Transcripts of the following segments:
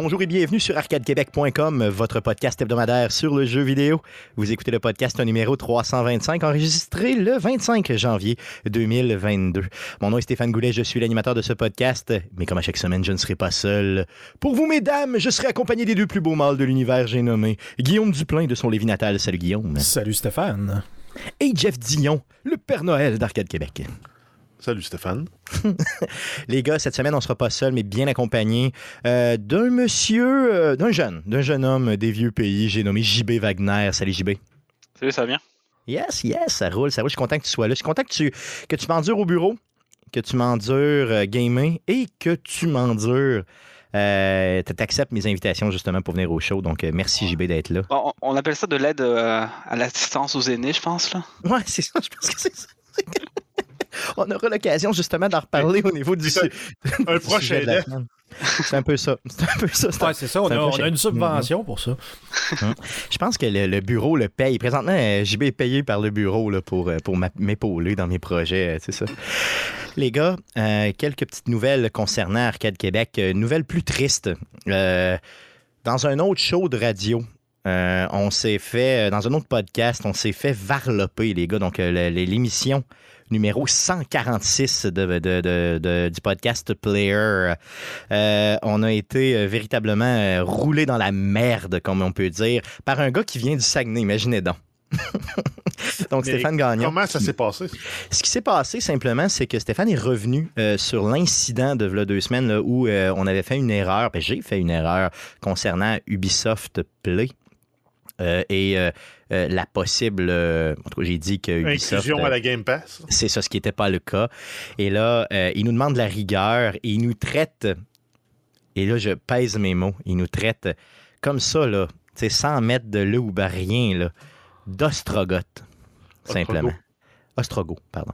Bonjour et bienvenue sur arcadequebec.com, votre podcast hebdomadaire sur le jeu vidéo. Vous écoutez le podcast numéro 325, enregistré le 25 janvier 2022. Mon nom est Stéphane Goulet, je suis l'animateur de ce podcast, mais comme à chaque semaine, je ne serai pas seul. Pour vous, mesdames, je serai accompagné des deux plus beaux mâles de l'univers, j'ai nommé Guillaume Duplain de son Lévis natal. Salut Guillaume. Salut Stéphane. Et Jeff Dion, le Père Noël d'Arcade Québec. Salut Stéphane? Les gars, cette semaine, on sera pas seul, mais bien accompagné euh, d'un monsieur, euh, d'un jeune, d'un jeune homme des vieux pays. J'ai nommé JB Wagner. Salut JB. Salut, ça va bien? Yes, yes, ça roule, ça roule. Je suis content que tu sois là. Je suis content que tu, que tu m'endures au bureau, que tu m'endures euh, gamer et que tu m'endures. Euh, tu acceptes mes invitations justement pour venir au show. Donc, euh, merci JB d'être là. On, on appelle ça de l'aide euh, à l'assistance aux aînés, je pense. Là. Ouais, c'est ça. Je pense que c'est ça. On aura l'occasion justement d'en reparler au niveau du, Un du prochain. C'est un peu ça. C'est un peu ça. C'est un- Ouais, c'est ça, on a, on une subvention pour ça. Je pense que le, le bureau le paye. Présentement, euh, JB est payé par le bureau là, pour, euh, pour m'épauler dans mes projets, euh, c'est ça. Les gars, euh, quelques petites nouvelles concernant Arcade Québec. Nouvelles plus tristes. Euh, dans un autre show de radio, euh, on s'est fait, dans un autre podcast, on s'est fait varloper, les gars. Donc, euh, l'émission numéro 146 de, de- de- du podcast Player. Euh, on a été euh, véritablement euh, roulé dans la merde, comme on peut dire, par un gars qui vient du Saguenay, imaginez donc. donc, Mais Stéphane Gagnon. Comment ça s'est passé? Ce qui s'est passé simplement, c'est que Stéphane est revenu euh, sur l'incident de v'là deux semaines là, où euh, on avait fait une erreur, ben, j'ai fait une erreur concernant Ubisoft Play. Euh, et euh, la possible. euh, en tout cas, j'ai dit que Ubisoft. Inclusion à la Game Pass. c'est ça, ce qui n'était pas le cas. Et là, euh, il nous demande de la rigueur et il nous traite, et là, je pèse mes mots, il nous traite comme ça, là, tu sais, sans mettre de le ou ben rien, là, d'ostrogoth, simplement. Ostrogo, pardon.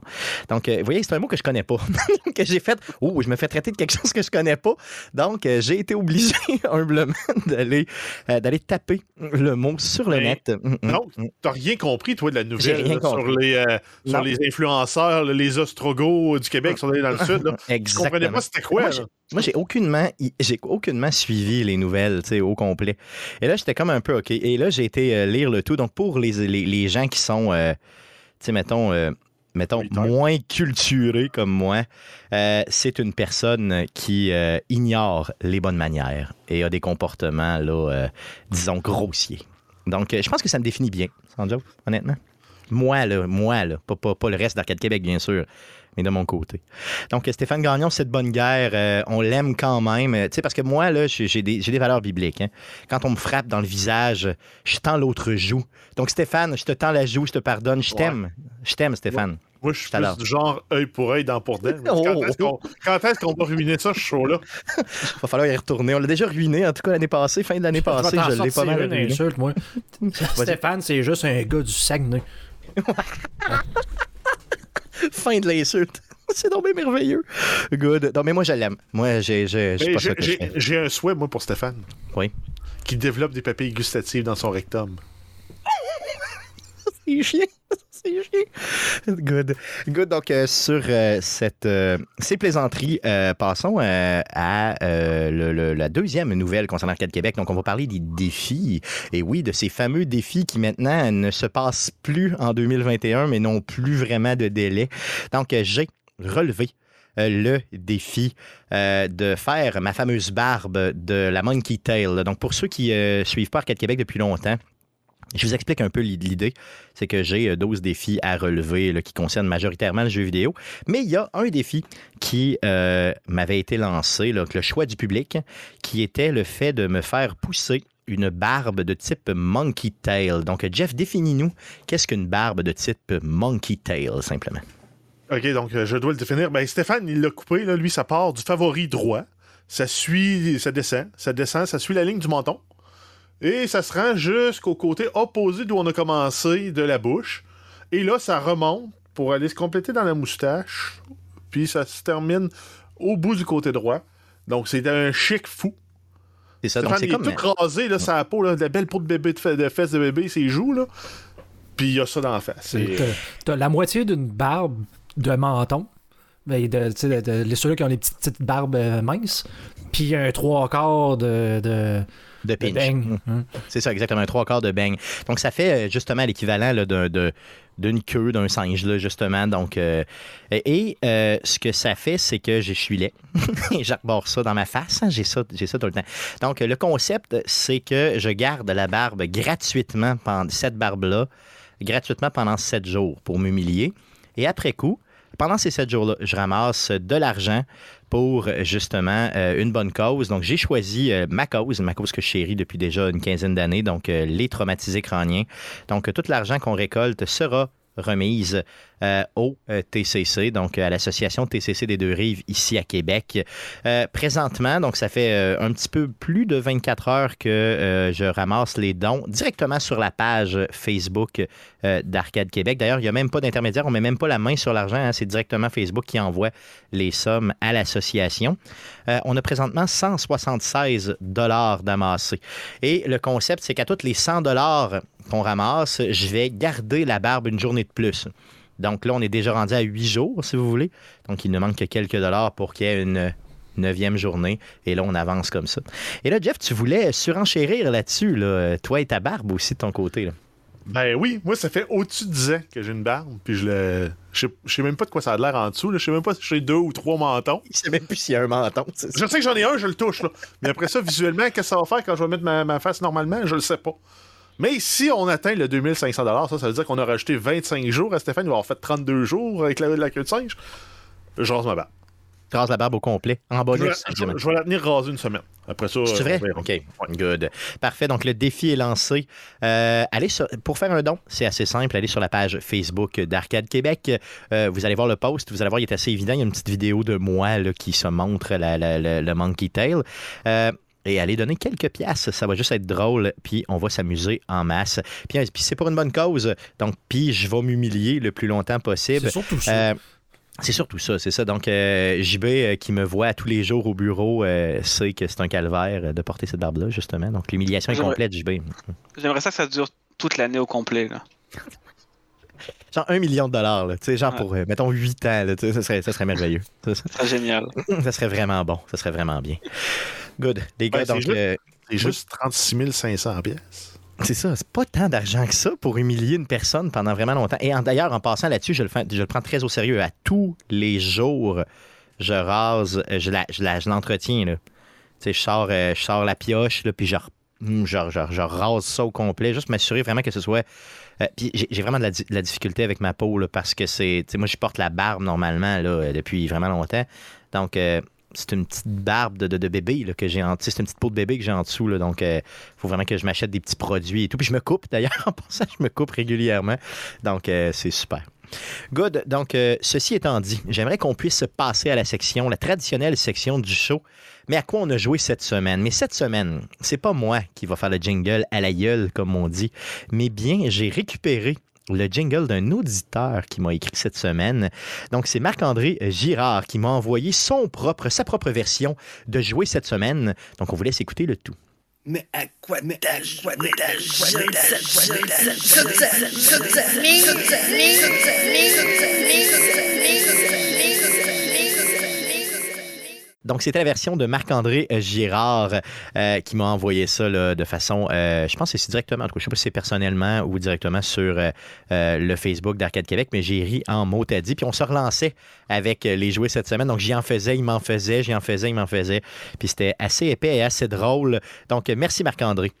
Donc, euh, vous voyez, c'est un mot que je connais pas. que j'ai fait. Oh, je me fais traiter de quelque chose que je connais pas. Donc, euh, j'ai été obligé, humblement, d'aller euh, d'aller taper le mot sur le Mais net. Mm, mm, Non, mm. t'as rien compris, toi, de la nouvelle là, sur, les, sur les influenceurs, les Ostrogos du Québec qui sont allés dans le sud. Là. Je Exactement. comprenais pas c'était quoi. Moi, là. Moi, j'ai aucunement, j'ai aucunement suivi les nouvelles, tu sais, au complet. Et là, j'étais comme un peu OK. Et là, j'ai été lire le tout. Donc, pour les, les, les gens qui sont, sais, mettons, euh, mettons moins culturés comme moi, euh, c'est une personne qui euh, ignore les bonnes manières et a des comportements, là, disons, grossiers. Donc, je pense que ça me définit bien, sans joke, honnêtement. Moi, là, moi, là, pas, pas, pas le reste d'Arcade Québec, bien sûr, mais de mon côté. Donc, Stéphane Gagnon, cette bonne guerre, euh, on l'aime quand même. Euh, Tu sais, parce que moi, là, j'ai j'ai des, j'ai des valeurs bibliques. hein. Quand on me frappe dans le visage, je tends l'autre joue. Donc, Stéphane, je te tends la joue, je te pardonne. Je t'aime. Je t'aime, Stéphane. Moi, je suis Tout à l'heure. plus du genre œil pour œil, dent pour dent. Oh. Quand est-ce qu'on va ruiner ça, ce show-là? Va falloir y retourner. On l'a déjà ruiné, en tout cas, l'année passée, fin de l'année passée, je je l'ai pas mal ruiné. insulte, moi. Stéphane, c'est juste un gars du Saguenay. Fin de l'insulte. C'est donc bien merveilleux. Good. Non, mais moi, je l'aime. Moi, j'ai j'ai- J'ai un souhait, moi, pour Stéphane. Oui. Qui développe des papilles gustatives dans son rectum. C'est chien. C'est chien. Good. Good. Donc, euh, sur euh, cette, euh, ces plaisanteries, passons à la deuxième nouvelle concernant Arcade Québec. Donc, on va parler des défis. Et oui, de ces fameux défis qui maintenant ne se passent plus en 2021, mais n'ont plus vraiment de délai. Donc, j'ai relevé le défi de faire ma fameuse barbe de la Monkey Tail. Donc, pour ceux qui ne suivent pas Arcade Québec depuis longtemps, je vous explique un peu l'idée. C'est que j'ai euh, 12 défis à relever qui concernent majoritairement le jeu vidéo. Mais il y a un défi qui euh, m'avait été lancé, le choix du public, qui était le fait de me faire pousser une barbe de type monkey tail. Donc, Jeff, définis-nous qu'est-ce qu'une barbe de type monkey tail, simplement? OK, donc euh, je dois le définir. Ben, Stéphane, il l'a coupé. Lui, ça part du favori droit. Ça suit, ça descend, ça descend, ça suit la ligne du menton. Et ça se rend jusqu'au côté opposé d'où on a commencé de la bouche. Et là, ça remonte pour aller se compléter dans la moustache. Puis ça se termine au bout du côté droit. Donc, c'est un chic fou. C'est ça. Donc, c'est il est comme. tout rasé, là, sa peau, là, de la belle peau de bébé, de, de fesses de bébé, ses joues, là. Puis il y a ça dans la face. T'as t'as la moitié d'une barbe de menton, Ben, de, de- de- les ceux-là qui ont des petites, petites barbes euh, minces. Puis un trois quarts de, de, pinch. bang. Mm. Hein. C'est ça, exactement, un trois quarts de bang. Donc, ça fait euh, justement l'équivalent d'une queue d'un singe, là, justement. Donc, euh, et euh, ce que ça fait, c'est que je suis laid. Et j'arbore ça dans ma face. hein, J'ai ça, j'ai ça tout le temps. Donc, le concept, c'est que je garde la barbe gratuitement, pendant, cette barbe-là, gratuitement pendant sept jours pour m'humilier. Et après coup, pendant ces sept jours-là, je ramasse de l'argent pour euh, justement euh, une bonne cause. Donc, j'ai choisi euh, ma cause, ma cause que je chéris depuis déjà une quinzaine d'années, donc les traumatisés crâniens. Donc, tout l'argent qu'on récolte sera remise euh, au euh, TCC, donc euh, à l'association TCC des Deux-Rives ici à Québec. Présentement, donc ça fait un petit peu plus de 24 heures que je ramasse les dons directement sur la page Facebook d'Arcade Québec. D'ailleurs, il n'y a même pas d'intermédiaire, on met même pas la main sur l'argent, hein, c'est directement Facebook qui envoie les sommes à l'association. On a présentement 176 dollars d'amassés. Et le concept, c'est qu'à tous les 100 dollars qu'on ramasse, je vais garder la barbe une journée de plus. Donc là, on est déjà rendu à 8 jours, si vous voulez. Donc il ne manque que quelques dollars pour qu'il y ait une neuvième journée. Et là, on avance comme ça. Et là, Jeff, tu voulais surenchérir là-dessus, là, toi et ta barbe aussi de ton côté. Là. Ben oui, moi, ça fait au-dessus de 10 ans que j'ai une barbe, puis je le. Je sais- je sais même pas de quoi ça a l'air en dessous, là. je sais même pas si j'ai deux ou trois mentons. Il sait même plus s'il y a un menton. ça. Je sais que j'en ai un, je le touche, là. Mais après ça, visuellement, qu'est-ce que ça va faire quand je vais mettre ma, ma face normalement, je le sais pas. Mais si on atteint le 2500 ça, ça veut dire qu'on a rajouté 25 jours à Stéphane, il va avoir fait 32 jours avec la, la queue de singe. Je rase ma barbe. Tu rases la barbe au complet, en vais, bonus. je- évidemment. je vais la tenir rasée une semaine. Après ça. C'est vrai? on. OK. Good. Parfait. Donc, le défi est lancé. Euh, allez sur- pour faire un don, c'est assez simple. Allez sur la page Facebook d'Arcade Québec. Euh, vous allez voir le post. Vous allez voir, il est assez évident. Il y a une petite vidéo de moi là, qui se montre la- la- la- le Monkey Tail. Euh, et allez donner quelques pièces, ça va juste être drôle, puis on va s'amuser en masse. Puis, puis c'est pour une bonne cause, donc puis je vais m'humilier le plus longtemps possible. C'est surtout ça. Euh, c'est surtout ça, c'est ça. Donc, euh, JB, euh, qui me voit tous les jours au bureau, euh, sait que c'est un calvaire de porter cette barbe-là, justement. Donc, l'humiliation est complète, JB. J'aimerais ça que ça dure toute l'année au complet. Là. Genre un million de dollars, là, tu sais, genre Ouais. pour, euh, mettons, 8 ans, là, ça, serait, ça serait merveilleux. Ça, serait génial. ça serait vraiment bon, ça serait vraiment bien. Good. Les gars, Ouais, donc, juste- euh, C'est juste 36 500 pièces. c'est ça, c'est pas tant d'argent que ça pour humilier une personne pendant vraiment longtemps. Et d'ailleurs, en passant là-dessus, je le, fais- je le prends très au sérieux. À tous les jours, je rase, euh, je la- je la- je l'entretiens, là. Je sors, euh, je sors la pioche, là, puis je, hum, je, rase ça au complet, juste m'assurer vraiment que ce soit. euh, puis j'ai vraiment de la, di- de la difficulté avec ma peau, là, parce que c'est. Moi, je porte la barbe normalement, là, depuis vraiment longtemps. Donc. euh, c'est une petite barbe de, de- bébé là, que j'ai en c'est une petite peau de bébé que j'ai en dessous. Là, donc, il faut vraiment que je m'achète des petits produits et tout. Puis je me coupe d'ailleurs, en passant, je me coupe régulièrement. Donc, euh, c'est super. Good. Donc, euh, ceci étant dit, j'aimerais qu'on puisse passer à la section, la traditionnelle section du show. Mais à quoi on a joué cette semaine? Mais cette semaine, c'est pas moi qui va faire le jingle à la gueule, comme on dit, mais bien, j'ai récupéré le jingle d'un auditeur qui m'a écrit cette semaine. Donc, c'est Marc-André Girard qui m'a envoyé son propre, sa propre version de jouer cette semaine. Donc, on vous laisse écouter le tout. Mais à quoi t'as joué t'as joué t'as joué t'as joué Donc, c'était la version de Marc-André euh, Girard euh, qui m'a envoyé ça de façon, euh, je pense que c'est directement, en tout cas, je sais pas si c'est personnellement ou directement sur le Facebook d'Arcade Québec, mais j'ai ri en mot à dit. Puis on se relançait avec les jouets cette semaine. Donc, j'y en faisais, il m'en faisait, j'y en faisais, il m'en faisait. Puis c'était assez épais et assez drôle. Donc, merci Marc-André.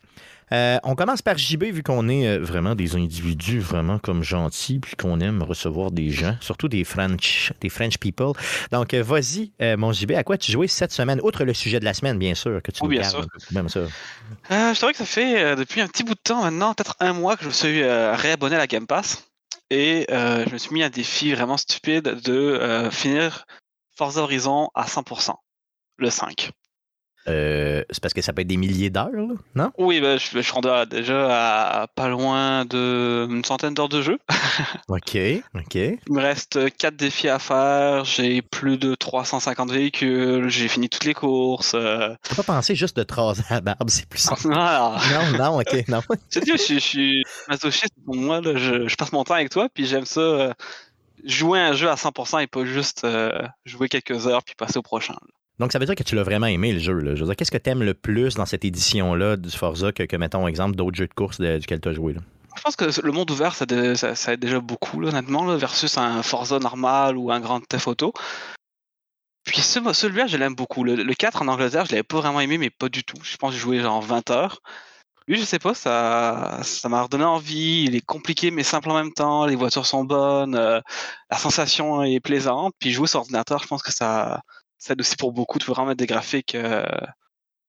Euh, on commence par JB, vu qu'on est euh, vraiment des individus vraiment comme gentils, puis qu'on aime recevoir des gens, surtout des French, des French people. Donc, euh, vas-y, euh, mon JB, à quoi tu jouais cette semaine, outre le sujet de la semaine, bien sûr, que tu Oui, nous bien sûr. même ça. Euh, je que ça fait depuis un petit bout de temps maintenant, peut-être un mois, que je me suis réabonné à la Game Pass. Et je me suis mis un défi vraiment stupide de finir Forza Horizon à 100%, le 5. Euh, c'est parce que ça peut être des milliers d'heures, là, non? Oui, bah, je, je suis rendu à- déjà à pas loin d'une centaine d'heures de jeu. OK, OK. Il me reste 4 défis à faire, j'ai plus de 350 véhicules, j'ai fini toutes les courses. euh, Faut pas penser juste de te raser la barbe, c'est plus simple. Voilà. Non, non, OK, non. Je je, suis- je suis masochiste pour moi, là, je, je passe mon temps avec toi, puis j'aime ça euh, jouer un jeu à 100% et pas juste euh, jouer quelques heures puis passer au prochain. là. Donc, ça veut dire que tu l'as vraiment aimé, le jeu. Là. Qu'est-ce que tu aimes le plus dans cette édition-là du Forza que, que mettons, exemple, d'autres jeux de course duquel tu as joué? Là? Je pense que le monde ouvert, ça, aide déjà beaucoup, honnêtement, versus un Forza normal ou un Grand Theft Auto. Puis ce- celui-là, je l'aime beaucoup. Le, le 4 en Angleterre, je l'avais pas vraiment aimé, mais pas du tout. Je pense que j'ai joué genre 20 heures. Lui, je sais pas, ça ça m'a redonné envie. Il est compliqué, mais simple en même temps. Les voitures sont bonnes. euh, la sensation est plaisante. Puis jouer sur ordinateur, je pense que ça, ça aussi pour beaucoup. Peux vraiment mettre des graphiques euh,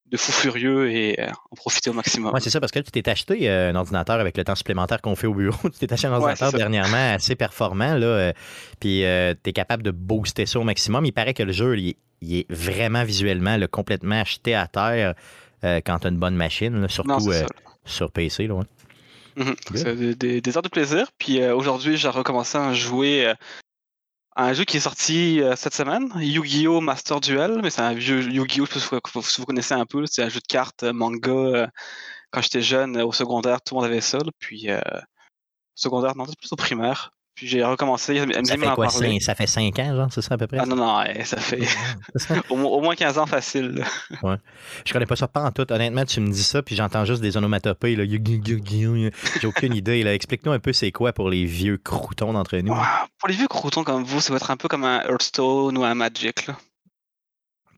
de fou furieux et euh, en profiter au maximum. Oui, c'est ça, parce que là, tu t'es acheté euh, un ordinateur avec le temps supplémentaire qu'on fait au bureau. tu t'es acheté un ordinateur c'est dernièrement assez performant, là, euh, puis tu es capable de booster ça au maximum. Il paraît que le jeu, il est, il est vraiment visuellement complètement acheté à terre quand tu as une bonne machine, là, surtout c'est sur PC. Là, ouais. Mhm. Good. C'est des, des- heures de plaisir. Puis aujourd'hui, j'ai recommencé à jouer un jeu qui est sorti euh, cette semaine, Yu-Gi-Oh! Master Duel. Mais c'est un vieux Yu-Gi-Oh! Je sais pas si vous- connaissez un peu. C'est un jeu de cartes euh, manga. euh, quand j'étais jeune, au secondaire, tout le monde avait ça. là. Puis euh, secondaire, non, c'est plus au primaire. Puis j'ai recommencé. Elle Ça dit fait quoi, cinq- ça fait 5 ans, genre, c'est ça à peu près? Ah non, non, ouais, ça fait au, mo- au moins 15 ans facile. là. Je connais pas ça pas en tout. Honnêtement, tu me dis ça, puis j'entends juste des onomatopées. là. J'ai aucune idée. là. Explique-nous un peu c'est quoi pour les vieux croutons d'entre nous? Pour les vieux croutons comme vous, ça va être un peu comme un Hearthstone ou un Magic. Là.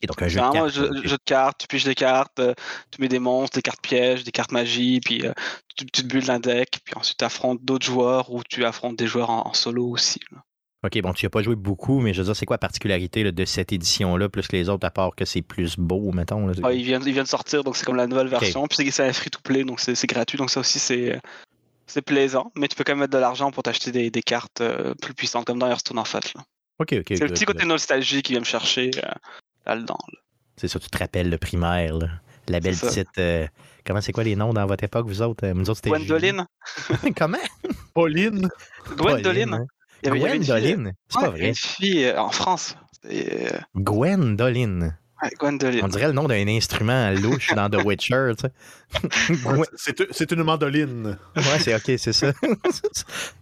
Et donc, un jeu de cartes. jeu, jeu de cartes, tu piges des cartes, euh, tu mets des monstres, des cartes pièges, des cartes magie, puis euh, tu, tu te builds un deck, puis ensuite tu affrontes d'autres joueurs ou tu affrontes des joueurs en, en solo aussi. là. OK, bon, tu n'y as pas joué beaucoup, mais je veux dire, c'est quoi la particularité là, de cette édition-là, plus que les autres, à part que c'est plus beau, mettons? là? Ah, il, vient, il vient de sortir, donc c'est comme la nouvelle version. Puis c'est- c'est un free-to-play, donc c'est gratuit, donc ça aussi c'est c'est plaisant. Mais tu peux quand même mettre de l'argent pour t'acheter des, des cartes euh, plus puissantes, comme dans Hearthstone en fait. là. OK, OK. C'est le petit côté nostalgie qui vient me chercher euh, là-dedans. là. C'est ça, tu te rappelles le primaire, là. La belle petite. euh, comment c'est quoi les noms dans votre époque, vous autres? Euh, Nous autres, c'était. Gwendoline comment? Pauline. Gwendoline hein? Il y avait- Gwendoline? C'est pas vrai. Une fille euh, en France. Euh, Gwendoline. ouais, Gwendoline. On dirait le nom d'un instrument louche dans The Witcher, tu sais. Gwen- C'est c'est une mandoline. Ouais, c'est OK, c'est ça.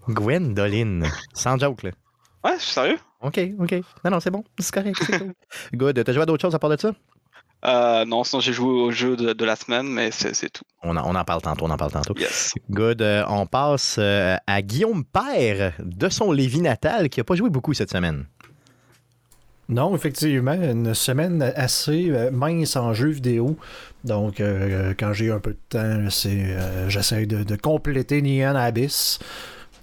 Gwendoline. Sans joke, là. Ouais, je suis sérieux? OK, OK. Non, non, c'est bon. C'est correct, c'est cool. Good. T'as joué à d'autres choses à part de ça? Euh, non, sinon j'ai joué au jeu de, de la semaine, mais c'est c'est tout. On en, on en parle tantôt, on en parle tantôt. Yes. Good. Euh, on passe euh, à Guillaume Père de son Lévis natal qui n'a pas joué beaucoup cette semaine. Non, effectivement, une semaine assez mince en jeu vidéo. Donc, euh, quand j'ai un peu de temps, c'est euh, j'essaie de, de compléter Neon Abyss.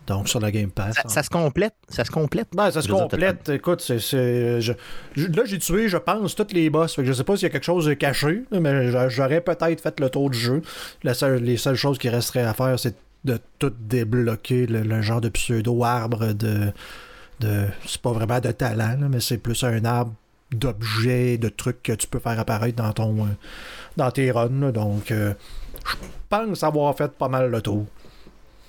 Donc, sur la Game Pass. Ça, ça se complète. Ça se complète. Ben, ça se complète. Écoute, c'est, c'est- je- je- là, j'ai tué, je pense, toutes les boss. Fait que je sais pas s'il y a quelque chose de caché, mais j'a- j'aurais peut-être fait le tour du jeu. La seule- les seules choses qui resteraient à faire, c'est de tout débloquer, le, le genre de pseudo-arbre de. de c'est pas vraiment de talent, là, mais c'est plus un arbre d'objets, de trucs que tu peux faire apparaître dans ton euh, dans tes runs. là. donc, euh, je pense avoir fait pas mal le tour.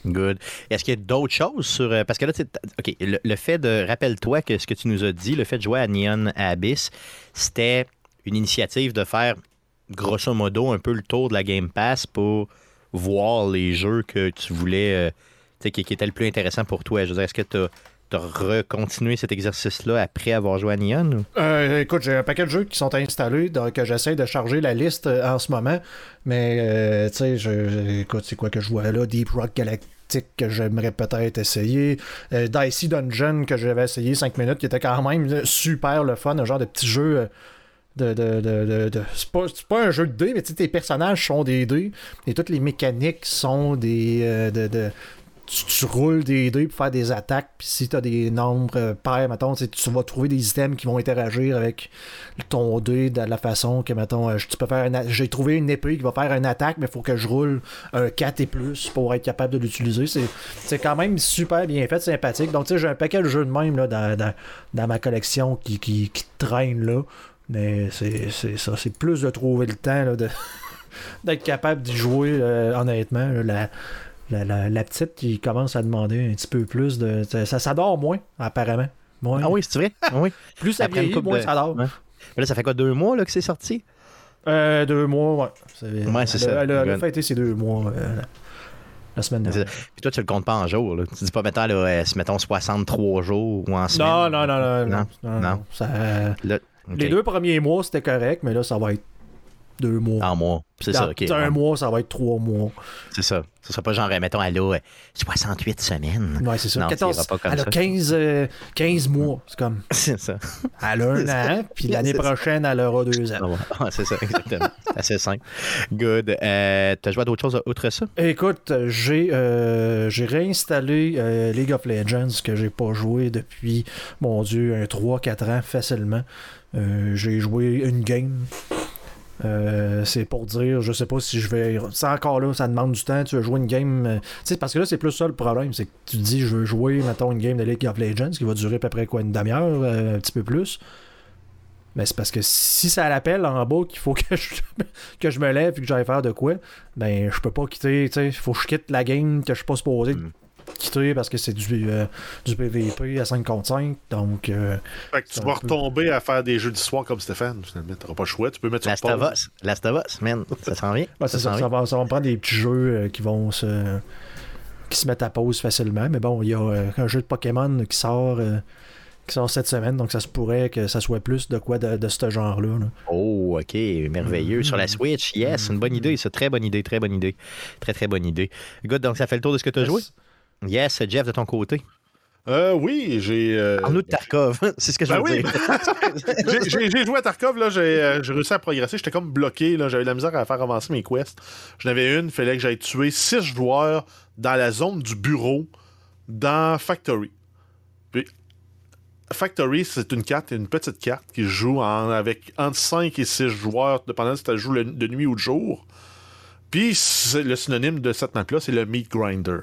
Good. Est-ce qu'il y a d'autres choses sur. euh, Parce que là, OK, le, le fait de. Rappelle-toi que ce que tu nous as dit, le fait de jouer à Neon Abyss, c'était une initiative de faire, grosso modo, un peu le tour de la Game Pass pour voir les jeux que tu voulais. euh, qui, qui étaient le plus intéressant pour toi. Je veux dire, est-ce que tu as, recontinué cet exercice-là après avoir joué à Neon? Euh, écoute, j'ai un paquet de jeux qui sont installés, donc euh, j'essaie de charger la liste euh, en ce moment. Mais, tu sais, écoute, c'est quoi que je vois là? Deep Rock Galactic que j'aimerais peut-être essayer. Euh, Dicey Dungeon que j'avais essayé 5 minutes, qui était quand même super le fun, un genre de petit jeu. euh, de, de, de, de- c'est pas, un jeu de dés, mais tes personnages sont des dés et toutes les mécaniques sont des. euh, de- tu, roules des dés pour faire des attaques, puis si tu as des nombres euh, pairs, mettons, tu vas trouver des items qui vont interagir avec ton dé de la façon que, mettons, euh, tu peux faire j'ai trouvé une épée qui va faire une attaque, mais il faut que je roule un 4 et plus pour être capable de l'utiliser. C'est, quand même super bien fait, sympathique. Donc, tu sais, j'ai un paquet de jeux de même là, dans, dans, dans ma collection qui, qui, qui traîne là. Mais c'est, ça, c'est plus de trouver le temps de, d'être capable d'y jouer, euh, honnêtement. là, la, la, la petite qui commence à demander un petit peu plus de. Ça, ça dort moins, apparemment. Moins. Ah oui, c'est vrai? Ah oui. Plus ça Après vieillit, moins de- ça dort. Mais là, ça fait quoi, deux mois là, que c'est sorti? Euh, deux mois, ouais. Ouais, c'est ça. Elle a, fêté ses deux mois. euh, la semaine dernière. Puis toi, tu le comptes pas en jours. Là. Tu dis pas, mettons, là, euh, mettons 63 jours ou en semaine. Non, non, non, non, non. Ça- Les deux premiers mois, c'était correct, mais là, ça va être deux mois. En mois. C'est Dans ça, ok. un ouais. mois, ça va être trois mois. C'est ça. Ce sera pas genre, euh, mettons, elle a euh, 68 semaines. Ouais, c'est ça. Non, 14, ça ira pas comme elle a ça. 15, euh, 15 mois. C'est comme. C'est ça. Elle a un an, puis l'année prochaine, elle aura deux ans. Ah, c'est ça, exactement. C'est assez simple. Good. Euh, T'as joué à d'autres choses outre ça? Écoute, j'ai euh, j'ai réinstallé euh, League of Legends que j'ai pas joué depuis, mon Dieu, un 3-4 ans facilement. Euh, j'ai joué une game. Euh, c'est pour dire, je sais pas si je vais. C'est encore là, ça demande du temps. Tu veux jouer une game. euh, Tu sais, parce que là, c'est plus ça le problème. C'est que tu te dis, je veux jouer, mettons, une game de League of Legends qui va durer à peu près quoi, une demi-heure, euh, un petit peu plus. Mais c'est parce que si ça l'appelle en bas qu'il faut que je, que je me lève et que j'aille faire de quoi, ben je peux pas quitter, tu sais, faut que je quitte la game que je suis pas supposé Mm. Quitter parce que c'est du, euh, du PVP à 5 contre 5. Donc, euh, Fait que tu vas peu- retomber à faire des jeux d'histoire comme Stéphane, finalement. T'auras pas le choix. Tu peux mettre Last sur of pause. Us. Last of Us, man. Ça s'en vient. ouais, ça, va, ça va me prendre des petits jeux euh, qui vont se qui se mettent à pause facilement. Mais bon, il y a euh, un jeu de Pokémon qui sort euh, qui sort cette semaine, donc ça se pourrait que ça soit plus de quoi de, de ce genre-là. là. Oh, ok, merveilleux. Sur la Switch, yes, une bonne idée, c'est très bonne idée, très bonne idée. Très, très bonne idée. Good, donc ça fait le tour de ce que tu as joué? Yes, Jeff, de ton côté. Euh, oui, j'ai. euh, En nous de Tarkov, c'est ce que je Ben veux oui. dire. j'ai- joué à Tarkov, là, j'ai euh, réussi à progresser. J'étais comme bloqué, là, j'avais de la misère à faire avancer mes quests. J'en avais une, il fallait que j'aille tuer six joueurs dans la zone du bureau dans Factory. Puis, Factory, c'est une carte, une petite carte qui joue en- avec entre 5 et 6 joueurs, dépendant si tu joues le- de nuit ou de jour. Puis le synonyme de cette map-là, c'est le Meat Grinder.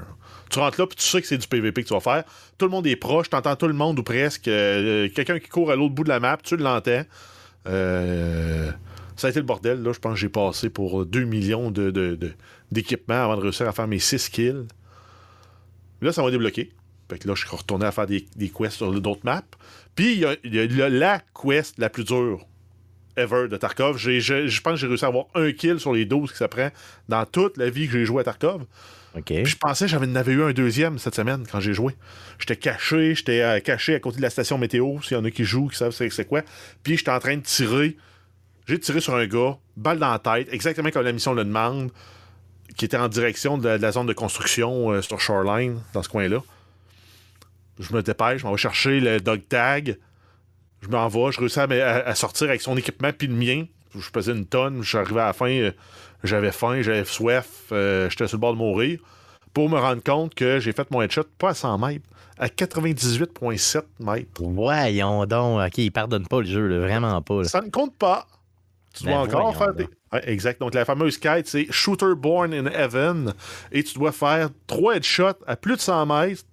Tu rentres là, puis tu sais que c'est du PVP que tu vas faire. Tout le monde est proche, t'entends tout le monde ou presque. Euh, Quelqu'un qui court à l'autre bout de la map, tu l'entends. Euh, ça a été le bordel. Là, je pense que j'ai passé pour 2 millions de, de- d'équipements avant de réussir à faire mes 6 kills. Là, ça m'a débloqué. Fait que là, je suis retourné à faire des, des quests sur d'autres maps. Puis, il y a, la- quest la plus dure ever de Tarkov. Je pense que j'ai réussi à avoir un kill sur les 12 que ça prend dans toute la vie que j'ai joué à Tarkov. Puis je pensais que j'avais en avais eu un deuxième cette semaine quand j'ai joué. J'étais caché, j'étais euh, caché à côté de la station météo, s'il y en a qui jouent, qui savent c'est quoi. Puis j'étais en train de tirer. J'ai tiré sur un gars, balle dans la tête, exactement comme la mission le demande, qui était en direction de la, zone de construction euh, sur Shoreline, dans ce coin-là. Je me dépêche, je m'en vais chercher le dog tag. Je m'en vais, je réussis à sortir avec son équipement puis le mien. Je pesais une tonne, je suis arrivé à la fin, euh, j'avais faim, j'avais soif, euh, j'étais sur le bord de mourir. Pour me rendre compte que j'ai fait mon headshot pas à 100 mètres, à 98,7 mètres. Voyons donc. OK, il pardonne pas le jeu, là, vraiment pas. là. Ça ne compte pas. Tu Ben dois encore voyons faire des. Ouais, exact. Donc, la fameuse quête, c'est Shooter Born in Heaven. Et tu dois faire trois headshots à plus de 100 mètres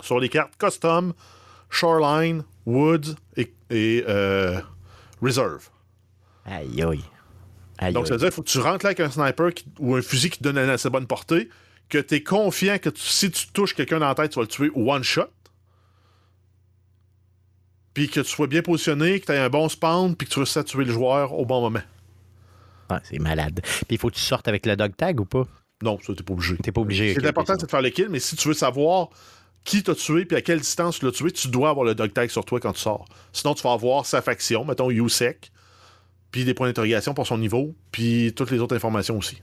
sur les cartes Custom, Shoreline, Woods et, et, euh, Reserve. Aïe, aïe. Aïe, Donc, ça aïe. veut dire qu'il faut que tu rentres là avec un sniper qui- ou un fusil qui te donne une assez bonne portée, que tu es confiant que tu- si tu touches quelqu'un dans la tête, tu vas le tuer one shot. Puis que tu sois bien positionné, que tu aies un bon spawn, puis que tu réussisses à tuer le joueur au bon moment. Ah, c'est malade. Puis il faut que tu sortes avec le dog tag ou pas? Non, ça, t'es pas obligé. T'es pas obligé. C'est important, c'est c'est de faire le kill, mais si tu veux savoir qui t'a tué puis à quelle distance tu l'as tué, tu dois avoir le dog tag sur toi quand tu sors. Sinon, tu vas avoir sa faction, mettons USEC, puis des points d'interrogation pour son niveau, puis toutes les autres informations aussi.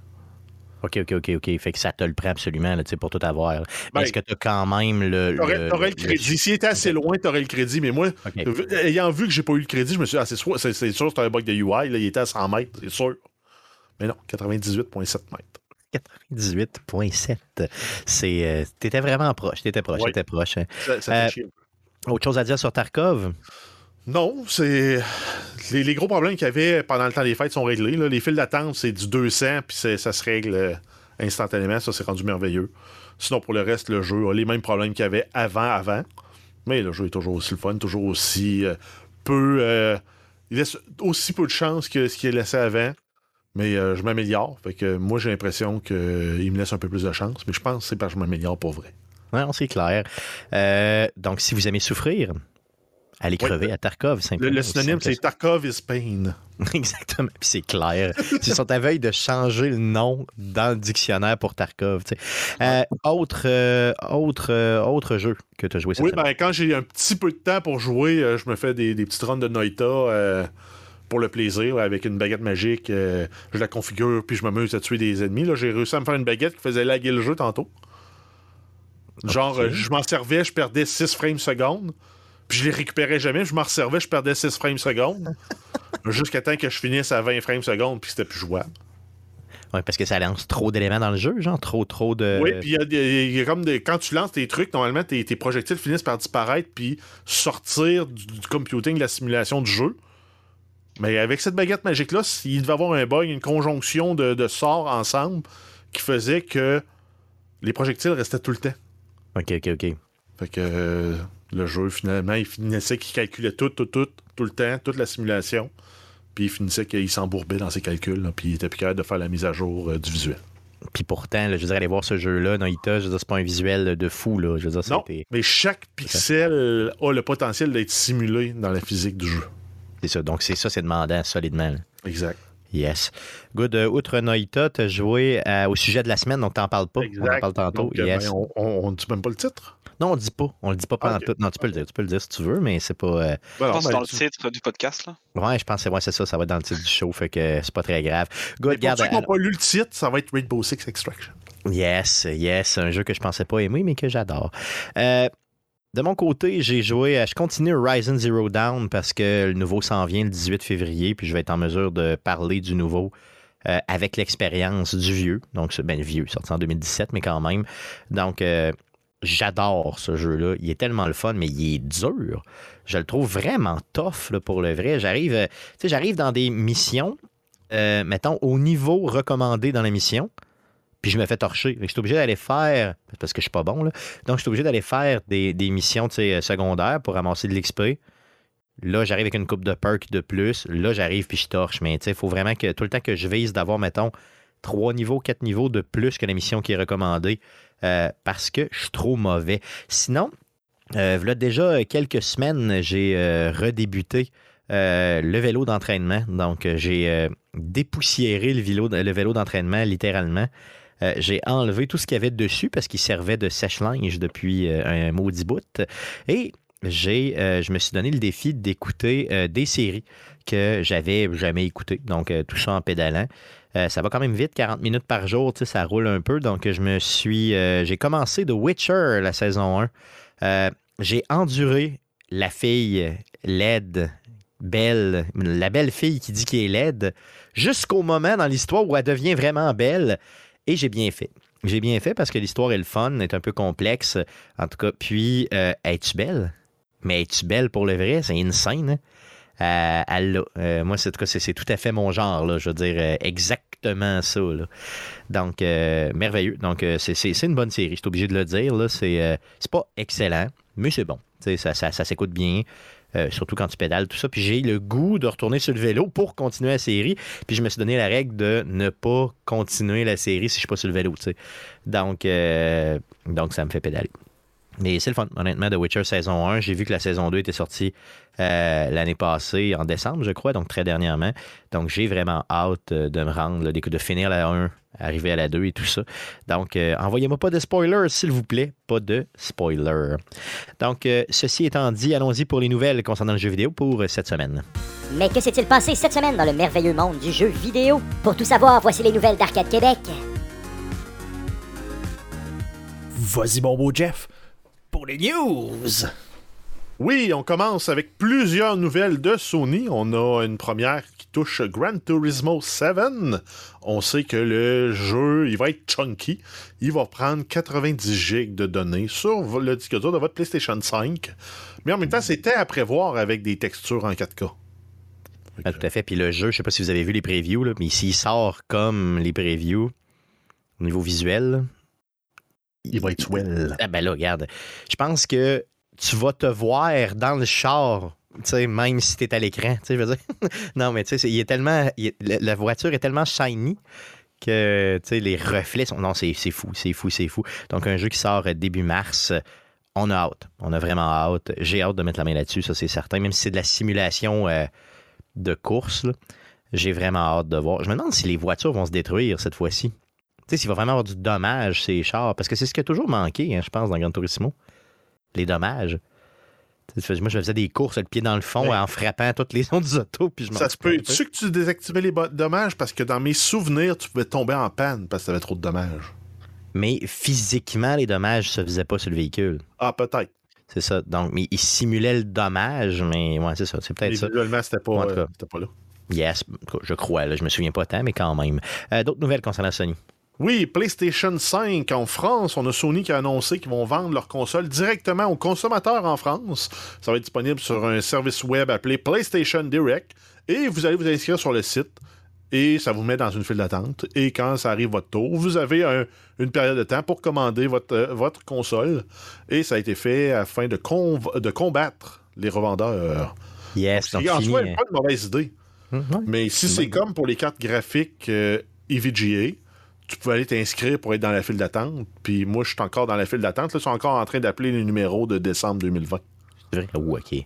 OK, OK, OK, OK. Fait que ça te le prend absolument là, tu sais, pour tout avoir. Ben, Est-ce que tu as quand même le. T'aurais t'aurais le crédit. S'il était assez loin, t'aurais le crédit. Mais moi, ayant vu que j'ai pas eu le crédit, je me suis dit, ah, c'est soit- c'est sûr, c'est un bug de UI. Là, il était à 100 mètres, c'est sûr. Mais non, 98,7 mètres. 98.7. C'est. euh, T'étais vraiment proche. T'étais proche. Ouais. T'étais proche. hein. Ça, ça Euh. Autre chose à dire sur Tarkov? Non, c'est. Les, gros problèmes qu'il y avait pendant le temps des fêtes sont réglés. Les files d'attente, c'est du 200, puis ça se règle euh, instantanément. Ça, c'est rendu merveilleux. Sinon, pour le reste, le jeu a les mêmes problèmes qu'il y avait avant, avant. Mais le jeu est toujours aussi le fun, toujours aussi euh, peu. euh, il laisse aussi peu de chance que ce qu'il a laissé avant. Mais je m'améliore. Fait moi, j'ai l'impression qu'il me laisse un peu plus de chance. Mais je pense que c'est parce que je m'améliore pour vrai. Non, c'est clair. Donc, si vous aimez souffrir, Aller crever à Tarkov, Le, simplement. le aussi synonyme, c'est Tarkov is pain. Exactement. Puis c'est clair. Ils sont à veille de changer le nom dans le dictionnaire pour Tarkov. Euh, autre, euh, autre, euh, autre jeu que tu as joué cette Oui, semaine. ben, quand j'ai un petit peu de temps pour jouer, je me fais des, des petites runs de Noita pour le plaisir, avec une baguette magique. je la configure, puis je m'amuse à tuer des ennemis. Là, j'ai réussi à me faire une baguette qui faisait laguer le jeu tantôt. Genre, je m'en servais, je perdais 6 frames secondes. Puis je les récupérais jamais, je m'en servais, je perdais 6 frames secondes. Jusqu'à temps que je finisse à 20 frames secondes, puis c'était plus jouable. Ouais, parce que ça lance trop d'éléments dans le jeu, genre trop, trop de. Oui, puis il y a y, comme des. Quand tu lances tes trucs, normalement, tes, tes projectiles finissent par disparaître puis sortir du, du computing, de la simulation du jeu. Mais avec cette baguette magique-là, il devait avoir un bug, une conjonction de, de sorts ensemble qui faisait que les projectiles restaient tout le temps. Ok, ok, ok. Fait que euh, le jeu, finalement, il finissait qu'il calculait tout, tout, tout, tout le temps, toute la simulation. Puis il finissait qu'il s'embourbait dans ses calculs, là, puis il était plus capable de faire la mise à jour euh, du visuel. Puis pourtant, là, je veux dire, aller voir ce jeu-là, Noita, je veux dire, c'est pas un visuel de fou, là. Je veux dire, Non, mais chaque pixel a le potentiel d'être simulé dans la physique du jeu. c'est ça. Donc, c'est ça, c'est demandant solidement. là. Exact. Yes. Good. Euh, outre Noita, tu as joué euh, au sujet de la semaine, donc t'en parles pas. On en parle tantôt. Donc, euh, yes. ben, on, on dit même pas le titre? Non, on le dit pas. On le dit pas pendant Ok. tout. Non, tu peux le dire. Tu peux le dire si tu veux, mais c'est pas. euh, Ben Je pense que ben, dans le tu- titre du podcast, là. Ouais, je pense que c'est ouais, c'est ça. Ça va être dans le titre du show, fait que c'est pas très grave. Good, mais pour garde. ceux qui n'ont pas lu le titre, ça va être Rainbow Six Extraction. Yes, yes, un jeu que je pensais pas aimer, mais que j'adore. Euh, de mon côté, j'ai joué, je continue Horizon Zero Dawn parce que le nouveau s'en vient le 18 février, puis je vais être en mesure de parler du nouveau euh, avec l'expérience du vieux. Donc, ben, le vieux, sorti en 2017, mais quand même. Donc, euh, j'adore ce jeu-là. Il est tellement le fun, mais il est dur. Je le trouve vraiment tough pour le vrai. J'arrive, euh, j'arrive dans des missions, mettons, au niveau recommandé dans la mission puis je me fais torcher. Je suis obligé d'aller faire, parce que je suis pas bon, là. donc je suis obligé d'aller faire des, missions euh, secondaires pour ramasser de l'XP. Là, j'arrive avec une coupe de perks de plus. Là, j'arrive puis je torche. Mais il faut vraiment que tout le temps que je vise d'avoir, mettons, trois niveaux, quatre niveaux de plus que la mission qui est recommandée euh, parce que je suis trop mauvais. Sinon, euh, voilà déjà quelques semaines, j'ai redébuté le vélo d'entraînement. Donc, j'ai dépoussiéré le vélo, le vélo d'entraînement littéralement. Euh, j'ai enlevé tout ce qu'il y avait dessus parce qu'il servait de sèche-linge depuis euh, un maudit bout. Et j'ai, euh, je me suis donné le défi d'écouter des séries que j'avais jamais écoutées. Donc, tout ça en pédalant. Ça va quand même vite, 40 minutes par jour, ça roule un peu. Donc, je me suis. j'ai commencé The Witcher, la saison 1. Euh, j'ai enduré la fille laide, belle, la belle fille qui dit qu'elle est laide, jusqu'au moment dans l'histoire où elle devient vraiment belle. Et j'ai bien fait. J'ai bien fait parce que l'histoire est le fun, est un peu complexe. En tout cas, puis, euh, es-tu belle? Mais es-tu belle pour le vrai? C'est insane. hein? Euh, elle. Euh, moi, c'est, c'est, tout à fait mon genre. Je veux dire, euh, exactement ça. Donc, euh, merveilleux. Donc, euh, c'est, une bonne série. Je suis obligé de le dire. Là. C'est, pas excellent, mais c'est bon. Ça s'écoute bien. Euh, surtout quand tu pédales, tout ça. Puis j'ai le goût de retourner sur le vélo pour continuer la série. Puis je me suis donné la règle de ne pas continuer la série si je suis pas sur le vélo. tu sais. Donc, euh, donc, ça me fait pédaler. Mais c'est le fun, honnêtement, The Witcher saison 1. J'ai vu que la saison 2 était sortie euh, l'année passée, en décembre, je crois, donc très dernièrement. Donc j'ai vraiment hâte de me rendre, là, de finir la 1, arriver à la 2 et tout ça. Donc euh, envoyez-moi pas de spoilers, s'il vous plaît. Pas de spoilers. Donc, euh, ceci étant dit, allons-y pour les nouvelles concernant le jeu vidéo pour euh, cette semaine. Mais que s'est-il passé cette semaine dans le merveilleux monde du jeu vidéo? Pour tout savoir, voici les nouvelles d'Arcade Québec. Vas-y, mon beau Jeff, pour les news. Oui, on commence avec plusieurs nouvelles de Sony. On a une première qui touche Gran Turismo 7. On sait que le jeu, il va être chunky. Il va prendre 90 gigs de données sur le disque dur de votre PlayStation 5. Mais en même temps, c'était à prévoir avec des textures en 4K. Ah, tout à fait. Puis le jeu, je sais pas si vous avez vu les previews, là, mais s'il sort comme les previews au niveau visuel, Il va être swell. Ah ben là, regarde. Je pense que tu vas te voir dans le char, même si tu es à l'écran. Non, mais tu sais, il est tellement. la, voiture est tellement shiny que les reflets sont. Non, c'est fou, c'est fou, c'est fou. Donc, un jeu qui sort début mars. on a hâte. On a vraiment hâte. J'ai hâte de mettre la main là-dessus, ça c'est certain. Même si c'est de la simulation euh, de course, j'ai vraiment hâte de voir. Je me demande si les voitures vont se détruire cette fois-ci. Tu sais, s'il va vraiment avoir du dommage, ces chars. Parce que c'est ce qui a toujours manqué, hein, je pense, dans Gran Turismo. Les dommages. Tu Moi, je faisais des courses, le pied dans le fond, Ouais. en frappant toutes les autres autos. Puis je Ça se peut. Tu que tu désactivais les dommages? Parce que dans mes souvenirs, tu pouvais tomber en panne parce que t'avais trop de dommages. Mais physiquement, les dommages se faisaient pas sur le véhicule. Ah, peut-être. C'est ça. Donc, mais il simulait le dommage, mais ouais, c'est ça. C'est peut-être ça. visuellement, c'était pas, En tout cas. euh, pas là. Yes, je crois. Là, je me souviens pas tant, mais quand même. Euh, D'autres nouvelles concernant Sony? Oui, PlayStation 5 en France, on a Sony qui a annoncé qu'ils vont vendre leur console directement aux consommateurs en France. Ça va être disponible sur un service web appelé PlayStation Direct et vous allez vous inscrire sur le site et ça vous met dans une file d'attente. Et quand ça arrive votre tour, vous avez un- une période de temps pour commander votre, euh, votre console et ça a été fait afin de, combattre les revendeurs. Yes, donc en soi pas une mauvaise idée. ouais. Mais si c'est comme pour les cartes graphiques euh, EVGA, tu peux aller t'inscrire pour être dans la file d'attente. Puis moi, je suis encore dans la file d'attente. Là, ils sont encore en train d'appeler les numéros de décembre 2020. C'est vrai? Oh, OK.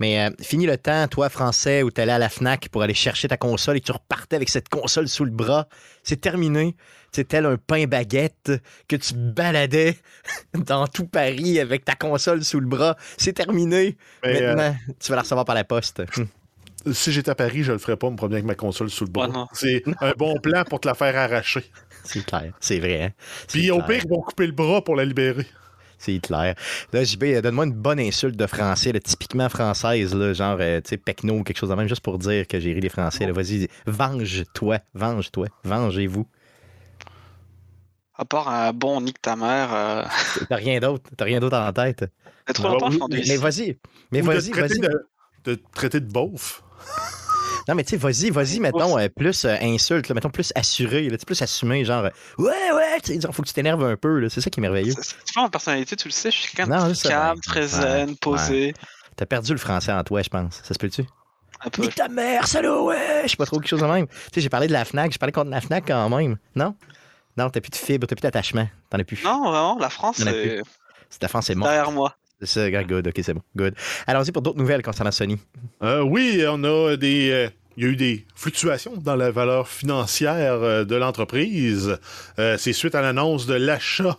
Mais euh, fini le temps, toi, Français, où tu allais à la FNAC pour aller chercher ta console et tu repartais avec cette console sous le bras. C'est terminé. C'est tel un pain baguette que tu baladais dans tout Paris avec ta console sous le bras. C'est terminé. Mais, euh, Maintenant, tu vas la recevoir par la poste. Si j'étais à Paris, je le ferais pas me promener avec ma console sous le bras. Ouais, non. c'est un bon plan pour te la faire arracher. C'est clair. C'est vrai. Hein? C'est Puis au pire, ils vont couper le bras pour la libérer. C'est clair. Là, JB, euh, donne-moi une bonne insulte de français, là, typiquement française, là, genre, euh, tu sais, pecno ou quelque chose de même, juste pour dire que j'ai ri les Français. Vas-y, venge-toi, venge-toi, vengez-vous. À part un bon nique ta mère. euh, T'as rien d'autre, t'as rien d'autre en tête? Trop Ouais, longtemps Mais, vas-y, mais vas-y, vas-y. de, de te traiter de beauf. Non, mais tu sais, vas-y, vas-y, mettons, euh, plus euh, insulte, là, mettons, plus assuré, là, tu plus assumé, genre, euh, ouais, ouais, tu sais, genre, faut que tu t'énerves un peu, là, c'est ça qui est merveilleux. C'est pas ma personnalité, tu le sais, je suis je sais calme, très Ouais, zen, posé. T'as perdu le français en toi, je pense. Ça se peut-tu? Nique ta mère, salaud, ouais! Je sais pas trop quelque chose de même. Tu sais, j'ai parlé de la FNAC, j'ai parlé contre la FNAC quand même. Non? Non, t'as plus de fibre, t'as plus d'attachement. T'en as plus. Non, vraiment, la France, Il en c'est ta France, c'est mort. derrière moi. C'est good, ok, c'est bon. Good. Allons-y pour d'autres nouvelles concernant Sony. Euh, oui, on a des. euh, il y a eu des fluctuations dans la valeur financière euh, de l'entreprise. C'est suite à l'annonce de l'achat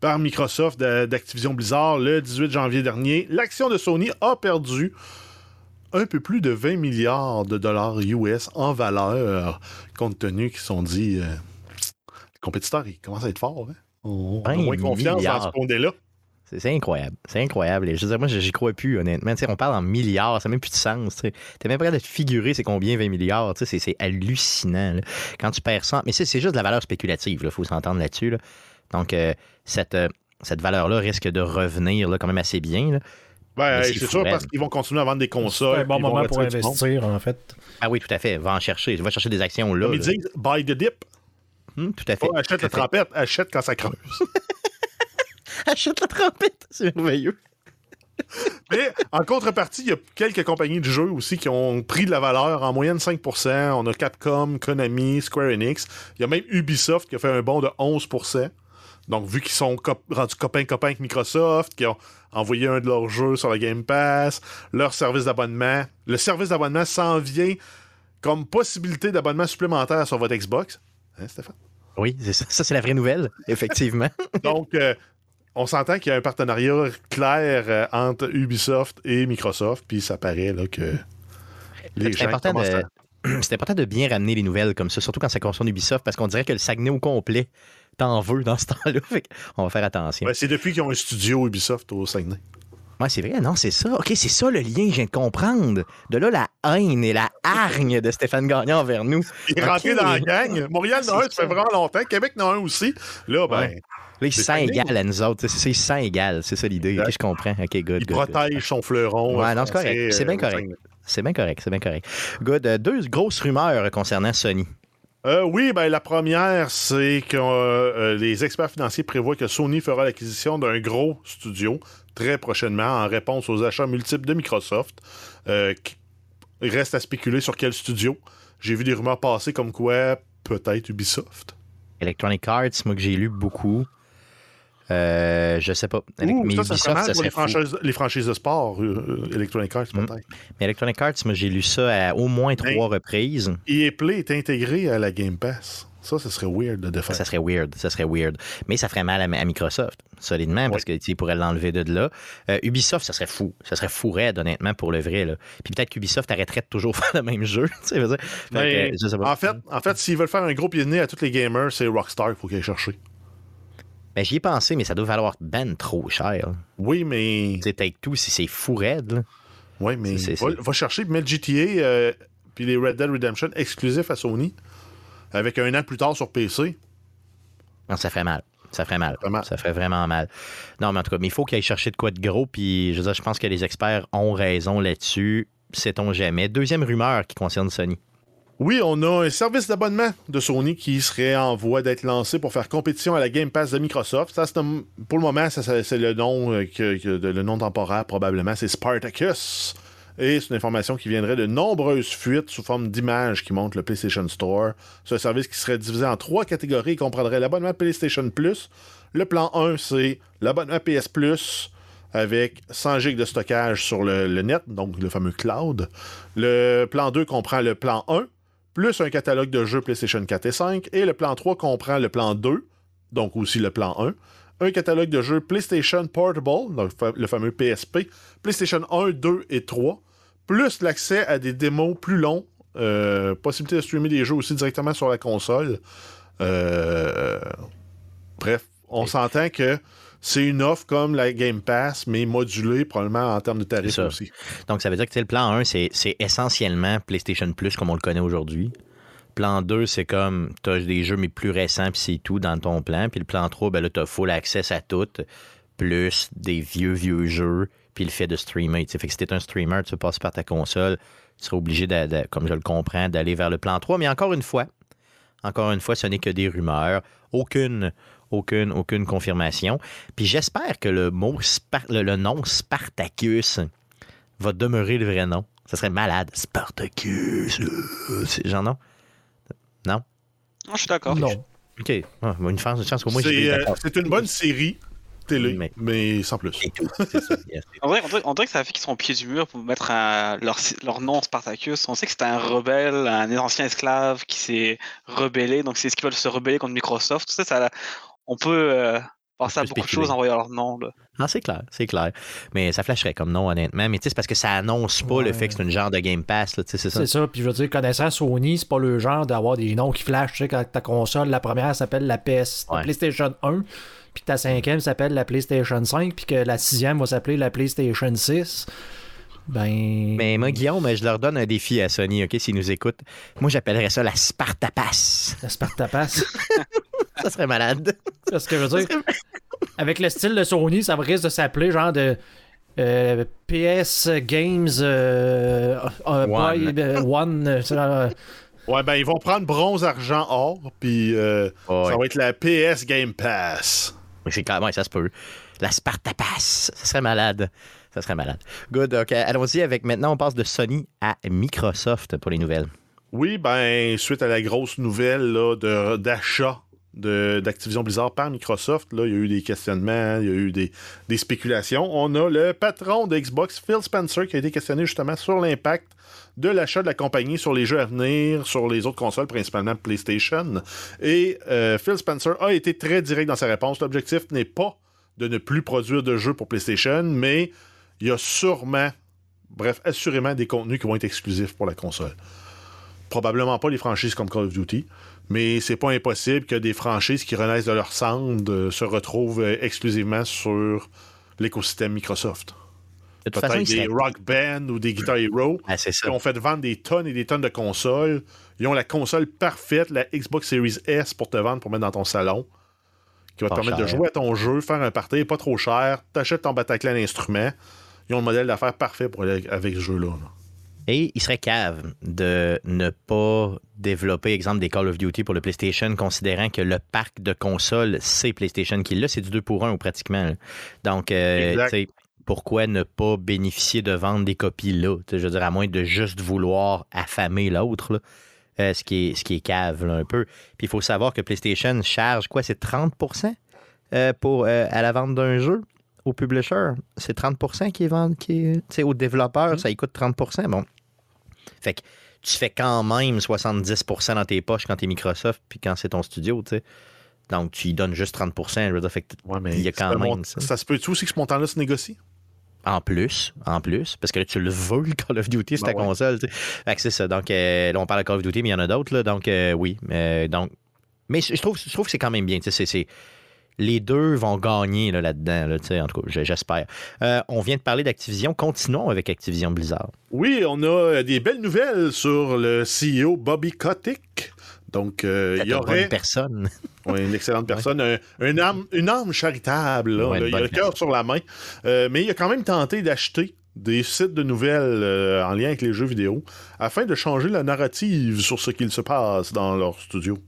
par Microsoft d'Activision Blizzard le 18 janvier dernier. L'action de Sony a perdu un peu plus de 20 milliards de dollars US en valeur, compte tenu qu'ils se sont dit. les compétiteurs, ils commencent à être forts. Hein? On, on a 20 moins confiance dans milliards. ce pondé-là. C'est C'est c'est incroyable. C'est incroyable. Et Je veux dire, moi, j'y crois plus, honnêtement. On parle en milliards, ça n'a même plus de sens. tu même pas capable de te figurer c'est combien 20 milliards. C'est c'est hallucinant. là. Quand tu perds ça. Mais c'est c'est juste de la valeur spéculative. Il faut s'entendre là-dessus. là. Donc, euh, cette, euh, cette valeur-là risque de revenir là, quand même assez bien. là. Ben, c'est c'est sûr parce qu'ils vont continuer à vendre des C'est consoles. un bon moment pour investir, en fait. Ah oui, tout à fait. Va en chercher. Va chercher des actions là. Comme ils disent, buy the dip. Hum, tout à fait. Pas achète la trempette, achète quand ça creuse. Achète la trompette. C'est merveilleux. Mais en contrepartie, il y a quelques compagnies de jeux aussi qui ont pris de la valeur, en moyenne 5%. On a Capcom, Konami, Square Enix. Il y a même Ubisoft qui a fait un bond de 11%. Donc, vu qu'ils sont cop- rendus copains-copains avec Microsoft, qui ont envoyé un de leurs jeux sur le Game Pass, leur service d'abonnement. Le service d'abonnement s'en vient comme possibilité d'abonnement supplémentaire sur votre Xbox. Hein, Stéphane? Oui, c'est ça. Ça, c'est la vraie nouvelle, effectivement. Donc, euh, on s'entend qu'il y a un partenariat clair euh, entre Ubisoft et Microsoft, puis ça paraît là, que les C'est gens important, commencent de... à- c'est important de bien ramener les nouvelles comme ça, surtout quand ça concerne Ubisoft, parce qu'on dirait que le Saguenay au complet t'en veut dans ce temps-là. On va faire attention. C'est depuis qu'ils ont un studio Ubisoft au Saguenay. Ouais, c'est vrai, non, c'est ça. OK, c'est ça le lien, je viens de comprendre. De là, la haine et la hargne de Stéphane Gagnon envers nous. Il est rentré dans la gang. Montréal en a un, ça fait vraiment longtemps. Québec en a un aussi. Là, ben, Ouais. Là, il se sent égal à nous autres. C'est ça, il se sent égal. C'est ça l'idée. Ok, Exact. je comprends. OK, good. il good, good. protège son fleuron. Ouais, euh, non, c'est correct. C'est euh, bien au correct. C'est bien correct, c'est bien correct. Good. Euh, Deux grosses rumeurs concernant Sony. Euh, oui, ben, la première, c'est que euh, euh, les experts financiers prévoient que Sony fera l'acquisition d'un gros studio très prochainement en réponse aux achats multiples de Microsoft. Euh, reste à spéculer sur quel studio. J'ai vu des rumeurs passer comme quoi peut-être Ubisoft. Electronic Arts, moi que j'ai lu beaucoup. Euh, je sais pas. Ouh, mais ça, ça Ubisoft, mal ça pour les serait fou. franchises, les franchises de sport, euh, Electronic Arts, Mm. peut-être. Mais Electronic Arts, moi, j'ai lu ça à au moins trois reprises. EA Play est intégré à la Game Pass. Ça, ce serait weird de faire. Ça serait weird, ça serait weird. Mais ça ferait mal à, à Microsoft, solidement, parce que tu sais, ils pourraient l'enlever de là. Euh, Ubisoft, ça serait fou. Ça serait fou raide, honnêtement, pour le vrai. Là. Puis peut-être qu'Ubisoft arrêterait de toujours faire le même jeu. Fait Mais, que, je en fait, en fait s'ils veulent faire un gros pied de nez à tous les gamers, c'est Rockstar qu'il faut qu'ils aillent chercher. Ben, j'y ai pensé, mais ça doit valoir ben trop cher. Oui, mais. Tu sais, Take-Two, si c'est fou raide, là. Oui, mais C'est- va, c'est- va chercher et mettre GTA euh, puis les Red Dead Redemption exclusifs à Sony avec un an plus tard sur PC. Non, ça ferait mal. Ça ferait mal. Vraiment. Ça ferait vraiment mal. Non, mais en tout cas, mais il faut qu'il aille chercher de quoi de gros. Puis, je veux dire, je pense que les experts ont raison là-dessus. Sait-on jamais. Deuxième rumeur qui concerne Sony. Oui, on a un service d'abonnement de Sony qui serait en voie d'être lancé pour faire compétition à la Game Pass de Microsoft. Ça, un- pour le moment, c'est le nom euh, que, que- de- le nom temporaire probablement, c'est Spartacus. Et c'est une information qui viendrait de nombreuses fuites sous forme d'images qui montrent le PlayStation Store. C'est un service qui serait divisé en trois catégories et comprendrait l'abonnement PlayStation Plus. Le plan 1, c'est l'abonnement PS Plus avec 100 GB de stockage sur le, le net, donc le fameux cloud. Le plan 2 comprend le plan 1, plus un catalogue de jeux PlayStation 4 et 5. Et le plan 3 comprend le plan 2, donc aussi le plan 1. Un catalogue de jeux PlayStation Portable, donc le fameux PSP, PlayStation 1, 2 et 3, plus l'accès à des démos plus longs, euh, possibilité de streamer des jeux aussi directement sur la console. Euh, bref, on s'entend que c'est une offre comme la Game Pass, mais modulée probablement en termes de tarifs aussi. Donc, ça veut dire que le plan 1, c'est c'est essentiellement PlayStation Plus comme on le connaît aujourd'hui. Plan 2, c'est comme tu as des jeux mais plus récents, puis c'est tout dans ton plan. Puis le plan 3, ben là, tu as full access à tout, plus des vieux, vieux jeux, puis le fait de streamer. tu sais. Fait que si tu un streamer, tu passes par ta console, tu seras obligé, de, de- comme je le comprends, d'aller vers le plan 3. Mais encore une fois, encore une fois, ce n'est que des rumeurs. Aucune, aucune, aucune confirmation. Puis j'espère que le mot, le, le nom Spartacus va demeurer le vrai nom. Ça serait malade. Spartacus. euh, c'est genre non? Non? Non, je suis d'accord. Non. OK. Ah, une chance, une chance qu'au moins C'est euh, c'est une bonne série télé, Mais- mais, sans plus. Tout. Ça. On dirait, on dirait- on dirait que ça fait qu'ils sont au pied du mur pour mettre un- leur, leur nom Spartacus. On sait que c'était un rebelle, un ancien esclave qui s'est rebellé. Donc c'est ce qu'ils veulent se rebeller contre Microsoft. Tout ça, ça on peut euh, penser à peut beaucoup de choses en voyant leur nom. là. Ah, c'est clair, c'est clair. Mais ça flasherait comme nom, honnêtement. Mais tu sais, c'est parce que ça annonce pas le fait que c'est une genre de Game Pass, c'est ça. C'est ça, puis je veux dire, connaissant Sony, c'est pas le genre d'avoir des noms qui flashent. Tu sais, quand ta console, la première s'appelle la PS, Ouais. PlayStation 1, puis que ta cinquième s'appelle la PlayStation 5, puis que la sixième va s'appeler la PlayStation 6. Ben. Mais moi, Guillaume, je leur donne un défi à Sony, OK, s'ils nous écoutent. Moi, j'appellerais ça la Spartapass. La Spartapass. ça serait malade. Parce que je veux dire, avec le style de Sony, ça risque de s'appeler genre de. euh, PS Games euh, euh, One. Boy, One, ça, Ouais, ben ils vont prendre bronze, argent, or, puis euh, ça va être la PS Game Pass. C'est clair, ouais, ça se peut. La Spartapass, ça serait malade. Ça serait malade. Good, OK. Allons-y avec maintenant, on passe de Sony à Microsoft pour les nouvelles. Oui, ben, suite à la grosse nouvelle d'achat d'Activision Blizzard par Microsoft, là, il y a eu des questionnements, il y a eu des, des spéculations. On a le patron de Xbox, Phil Spencer, qui a été questionné justement sur l'impact de l'achat de la compagnie sur les jeux à venir, sur les autres consoles, principalement PlayStation. Et euh, Phil Spencer a été très direct dans sa réponse. L'objectif n'est pas de ne plus produire de jeux pour PlayStation, mais il y a sûrement, bref, assurément des contenus qui vont être exclusifs pour la console probablement pas les franchises comme Call of Duty, mais c'est pas impossible que des franchises qui renaissent de leur cendre euh, se retrouvent euh, exclusivement sur l'écosystème Microsoft. De toute façon, des. Rock Band ou des Guitar Hero Ah, qui ont fait vendre des tonnes et des tonnes de consoles. Ils ont la console parfaite, la Xbox Series S pour te vendre, pour mettre dans ton salon, qui va te permettre de jouer à ton jeu, faire un party, pas trop cher, t'achètes ton Bataclan d'instruments. Ils ont le modèle d'affaires parfait pour aller avec ce jeu-là. là. Et il serait cave de ne pas développer, exemple, des Call of Duty pour le PlayStation, considérant que le parc de consoles, c'est PlayStation qui l'a, c'est du 2 pour 1 ou pratiquement. Donc, euh, Exact. tu sais, pourquoi ne pas bénéficier de vendre des copies là? Je veux dire, à moins de juste vouloir affamer l'autre. Euh, ce, qui est, ce qui est cave là, un peu. Puis il faut savoir que PlayStation charge quoi? C'est 30% euh, pour, euh, à la vente d'un jeu au publisher. C'est 30% qui est vendu. Qui est, tu sais, au développeur, Mm. ça y coûte 30% Bon. Fait que tu fais quand même 70% dans tes poches quand t'es Microsoft puis quand c'est ton studio, tu sais. Donc, tu y donnes juste 30% je veux dire, fait que t- Ouais, mais il y a quand même ça. ça se peut-tu aussi que ce montant-là se négocie? En plus, en plus, parce que là, tu le veux, le Call of Duty, sur Ben ta ouais. console. tu sais. Fait que c'est ça. Donc, euh, là, on parle de Call of Duty, mais il y en a d'autres, là. Donc, euh, oui. Euh, donc, mais je trouve, je trouve que c'est quand même bien. tu sais, c'est- les deux vont gagner là, là-dedans, là, tu sais, en tout cas, j'espère. On vient de parler d'Activision. Continuons avec Activision Blizzard. Oui, on a des belles nouvelles sur le CEO Bobby Kotick. Donc, euh, il y aurait personne. ouais, une excellente personne, un, un âme, une âme charitable. là. Ouais, une il a le cœur sur la main. Euh, mais il a quand même tenté d'acheter des sites de nouvelles euh, en lien avec les jeux vidéo afin de changer la narrative sur ce qu'il se passe dans leur studio.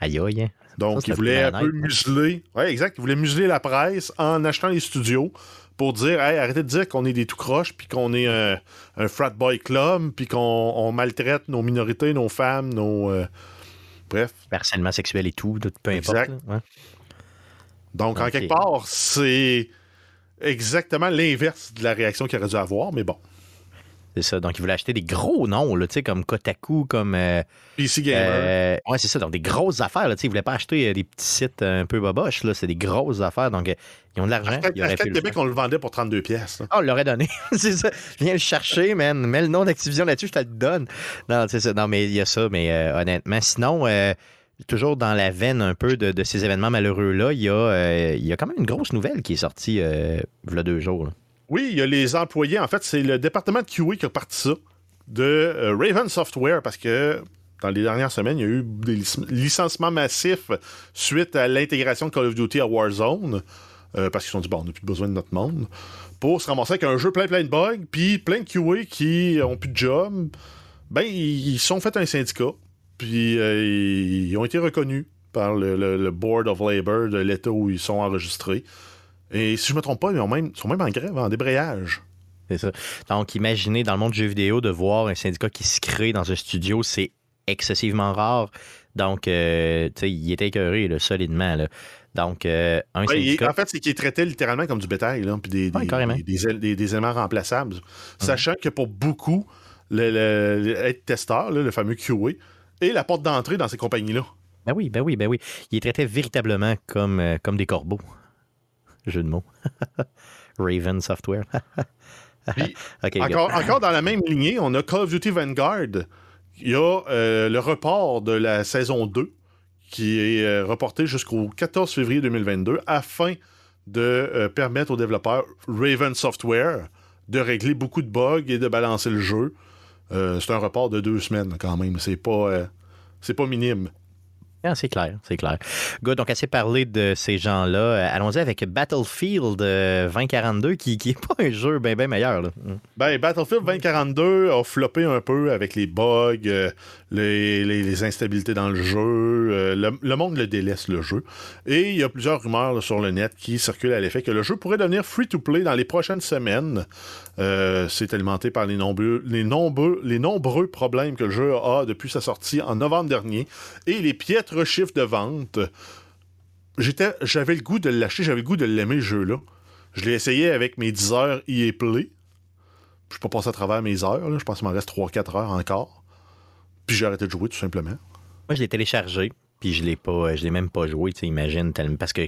Aïe, aïe. hein. Donc, Ça, il voulait un peu hein. museler. Ouais, exact. Il voulait museler la presse en achetant les studios pour dire hey, arrêtez de dire qu'on est des tout croches, puis qu'on est un, un frat boy club, puis qu'on on maltraite nos minorités, nos femmes, nos. euh, Bref. Harcèlement sexuel et tout, peu importe. Exact. là, ouais. Donc, en quelque part, c'est exactement l'inverse de la réaction qu'il aurait dû avoir, mais bon. C'est ça. Donc, il voulait acheter des gros noms, là, comme Kotaku, comme. euh, PC Gamer. Euh, ouais, c'est ça. Donc, des grosses affaires. Là, ils ne voulaient pas acheter euh, des petits sites un peu boboches. Là. C'est des grosses affaires. Donc, euh, ils ont de l'argent. Ils le Québec, on le vendait pour 32 pièces. Ah, on l'aurait donné. c'est ça. Viens le chercher, man. Mets le nom d'Activision là-dessus, je te le donne. Non, c'est ça. Non, mais il y a ça. Mais euh, honnêtement, sinon, euh, toujours dans la veine un peu de, de ces événements malheureux-là, il y, a, euh, il y a quand même une grosse nouvelle qui est sortie euh, il y a deux jours. là. Oui, il y a les employés. En fait, c'est le département de QA qui a parti ça de euh, Raven Software parce que dans les dernières semaines, il y a eu des lic- licenciements massifs suite à l'intégration de Call of Duty à Warzone. euh, parce qu'ils se sont dit, bon, on n'a plus besoin de notre monde. Pour se ramasser avec un jeu plein plein de bugs, puis plein de QA qui ont plus de job. Ben, ils sont fait un syndicat, puis euh, ils ont été reconnus par le- le Board of Labor de l'État où ils sont enregistrés. Et si je me trompe pas, ils ont même, ils sont même en grève, en débrayage. C'est ça. Donc, imaginez dans le monde du jeu vidéo de voir un syndicat qui se crée dans un studio, c'est excessivement rare. Donc, euh, tu sais, il était écœuré, là, solidement. là. Donc, euh, un Ouais, il- syndicat. en fait, c'est qu'ils traitaient littéralement comme du bétail, là, puis des, éléments remplaçables. Sachant que pour beaucoup, le, le- le- être testeur, là, le fameux QA, est la porte d'entrée dans ces compagnies-là. Ben oui, ben oui, ben oui. Il les traitait véritablement comme, euh, comme des corbeaux. Jeu de mots. Raven Software. Puis, encore, encore dans la même lignée, on a Call of Duty Vanguard. Il y a euh, le report de la saison 2 qui est euh, reporté jusqu'au 14 février 2022 afin de euh, permettre aux développeurs Raven Software de régler beaucoup de bugs et de balancer le jeu. C'est un report de deux semaines quand même. C'est pas, c'est pas minime. Ah, c'est clair, c'est clair. Good, donc assez parlé de ces gens-là. Euh, Allons-y avec Battlefield euh, 2042, qui n'est pas un jeu bien ben meilleur. Mm. Ben, Battlefield 2042 a floppé un peu avec les bugs, euh, les, instabilités dans le jeu. le, monde le délaisse, le jeu. Et il y a plusieurs rumeurs sur le net qui circulent à l'effet que le jeu pourrait devenir free-to-play dans les prochaines semaines. Euh, C'est alimenté par les nombreux, les, nombreux, les nombreux problèmes que le jeu a depuis sa sortie en novembre dernier et les piètres chiffres de vente. J'étais, J'avais le goût de l'acheter, j'avais le goût de l'aimer, le jeu-là. Je l'ai essayé avec mes 10 heures EA Play. Je suis pas passé à travers mes heures. là. Je pense qu'il m'en reste 3-4 heures encore. Puis j'ai arrêté de jouer, tout simplement. Moi, je l'ai téléchargé, puis je l'ai pas, je l'ai même pas joué, tu sais, imagine, tellement- parce que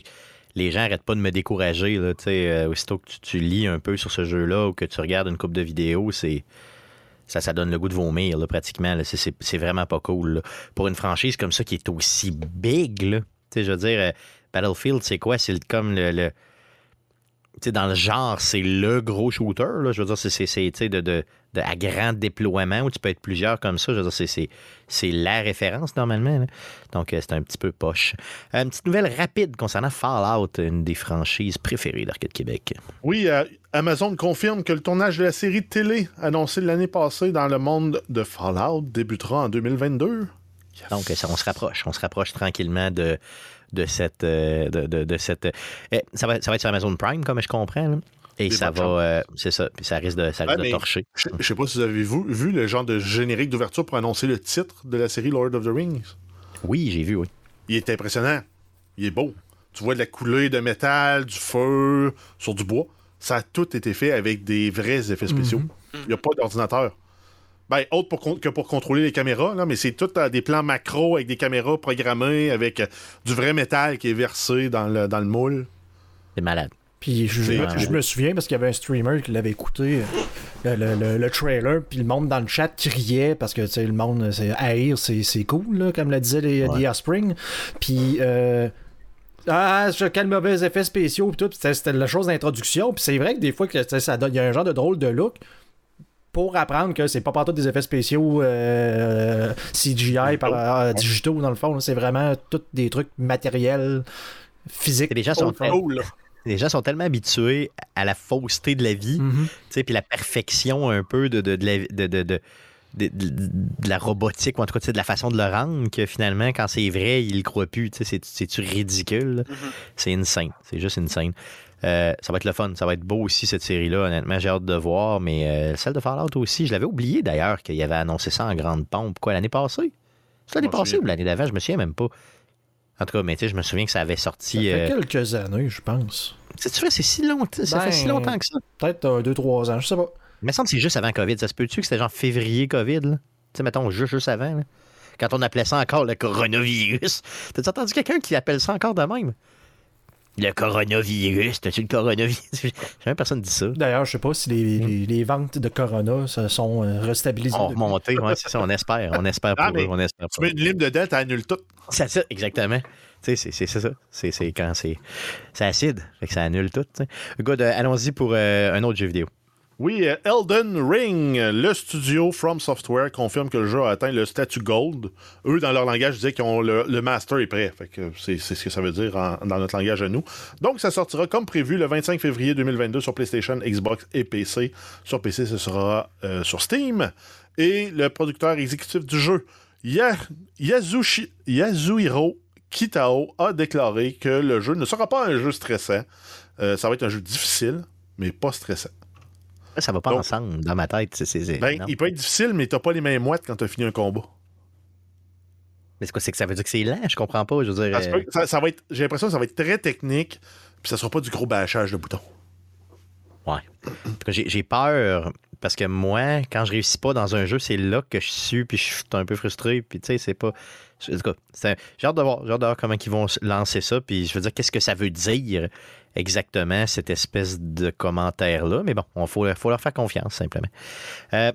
les gens arrêtent pas de me décourager, là, tu sais, euh, aussitôt que tu, lis un peu sur ce jeu-là ou que tu regardes une coupe de vidéos, c'est ça, donne le goût de vomir, là, pratiquement. là. C'est- vraiment pas cool. Pour une franchise comme ça qui est aussi big, là, je veux dire, euh, Battlefield, c'est quoi? C'est comme le- dans le genre, c'est le gros shooter. Là. Je veux dire, c'est, de, de, de- à grand déploiement où tu peux être plusieurs comme ça. Je veux dire, c'est, la référence normalement. là. Donc, euh, c'est un petit peu poche. Euh, Une petite nouvelle rapide concernant Fallout, une des franchises préférées d'Arcade Québec. Oui, euh, Amazon confirme que le tournage de la série de télé annoncée l'année passée dans le monde de Fallout débutera en 2022. Donc, euh, ça, on se rapproche. On se rapproche tranquillement de, de cette. euh, de, de- de cette euh, ça, va, ça va être sur Amazon Prime, comme je comprends. là. Et Des ça va. euh, c'est ça. Puis ça risque de, ça risque Ouais, de torcher. Je je sais pas si vous avez vu, vu le genre de générique d'ouverture pour annoncer le titre de la série Lord of the Rings. Oui, j'ai vu, oui. Il est impressionnant. Il est beau. tu vois de la coulée de métal, du feu sur du bois. Ça a tout été fait avec des vrais effets spéciaux. Il n'y a pas d'ordinateur. Ben, autre pour que pour contrôler les caméras, là, mais c'est tout euh, des plans macro avec des caméras programmées, avec euh, du vrai métal qui est versé dans le, dans le moule. C'est malade. Puis je, je- C'est- je me souviens parce qu'il y avait un streamer qui l'avait écouté, euh, le, le- le- le trailer, puis le monde dans le chat criait parce que le monde, c'est haïr, c'est c'est cool, là, comme le disait les, Ouais. The Spring. Puis. euh, ah, quel mauvais effets spéciaux, puis tout. Puis C'était c'était la chose d'introduction. Puis c'est vrai que des fois, que, ça donne- il y a un genre de drôle de look pour apprendre que c'est pas partout des effets spéciaux euh, CGI par, euh, digitaux, dans le fond. C'est vraiment tous des trucs matériels, physiques. Et les gens sont. Cool. Les gens sont tellement habitués à la fausseté de la vie, tu sais, puis la perfection un peu de, de, de, la, de, de, de- de- de- de la robotique, ou en tout cas de la façon de le rendre, que finalement, quand c'est vrai, il le croit plus. tu sais, C'est c'est-tu ridicule? Mhm. C'est insane. C'est juste insane. Euh, ça va être le fun. Ça va être beau aussi, cette série-là. Honnêtement, j'ai hâte de voir. Mais euh, celle de Fallout aussi, je l'avais oublié d'ailleurs qu'il avait annoncé ça en grande pompe. Quoi, l'année passée? C'est l'année passée ou l'année d'avant? Je me souviens même pas. En tout cas, mais tu sais, je me souviens que ça avait Ça sorti. fait euh, quelques années, je pense. C'est-tu vrai, c'est si longtemps, ça Ben, fait si longtemps que ça? Peut-être 2-3 ans, je sais pas. Il me semble que c'est juste avant COVID. Ça se peut-tu que c'était genre février COVID, là? Tu sais, mettons, juste, juste avant, là? Quand on appelait ça encore le coronavirus. T'as-tu entendu quelqu'un qui appelle ça encore de même? Le coronavirus, t'as-tu le coronavirus? Jamais personne dit ça. D'ailleurs, je sais pas si les, les- les ventes de Corona se sont euh, restabilisées. On remonté, ouais, c'est ça, on espère. On espère pour Ah, mais eux, on espère Tu pour mets eux. une lime dedans, t'annules tout. C'est ça, exactement. Tu sais, c'est- c'est c'est ça. C'est c'est quand c'est acide, fait que ça annule tout. Good, euh, allons-y pour euh, un autre jeu vidéo. Oui, euh, Elden Ring, le studio From Software confirme que le jeu a atteint le statut Gold. Eux, dans leur langage, disaient que le, le master est prêt. C'est ce que ça veut dire dans notre langage à nous. Donc, ça sortira comme prévu le 25 février 2022 sur PlayStation, Xbox et PC. Sur PC, ce sera euh, sur Steam. Et le producteur exécutif du jeu, Ya- Yazushi- Yasuhiro Kitao, a déclaré que le jeu ne sera pas un jeu stressant. Euh, ça va être un jeu difficile, mais pas stressant. Ça va pas Donc- ensemble dans ma tête. c'est- c'est- c'est- Ben, il peut être difficile, mais t'as pas les mêmes moites quand t'as fini un combat. Mais c'est quoi, c'est que ça veut dire que c'est lent? Je comprends pas. Je veux dire. Ça euh, ça- ça va être, j'ai l'impression que ça va être très technique, puis ça sera pas du gros bâchage de boutons. Ouais. J'ai peur parce que moi, quand je réussis pas dans un jeu, c'est là que je suis puis je suis un peu frustré. Puis tu sais, c'est pas. J'ai hâte de voir, j'ai hâte de voir comment ils vont lancer ça. Puis je veux dire, qu'est-ce que ça veut dire exactement cette espèce de commentaire-là. Mais bon, il faut, faut leur faire confiance simplement. Euh,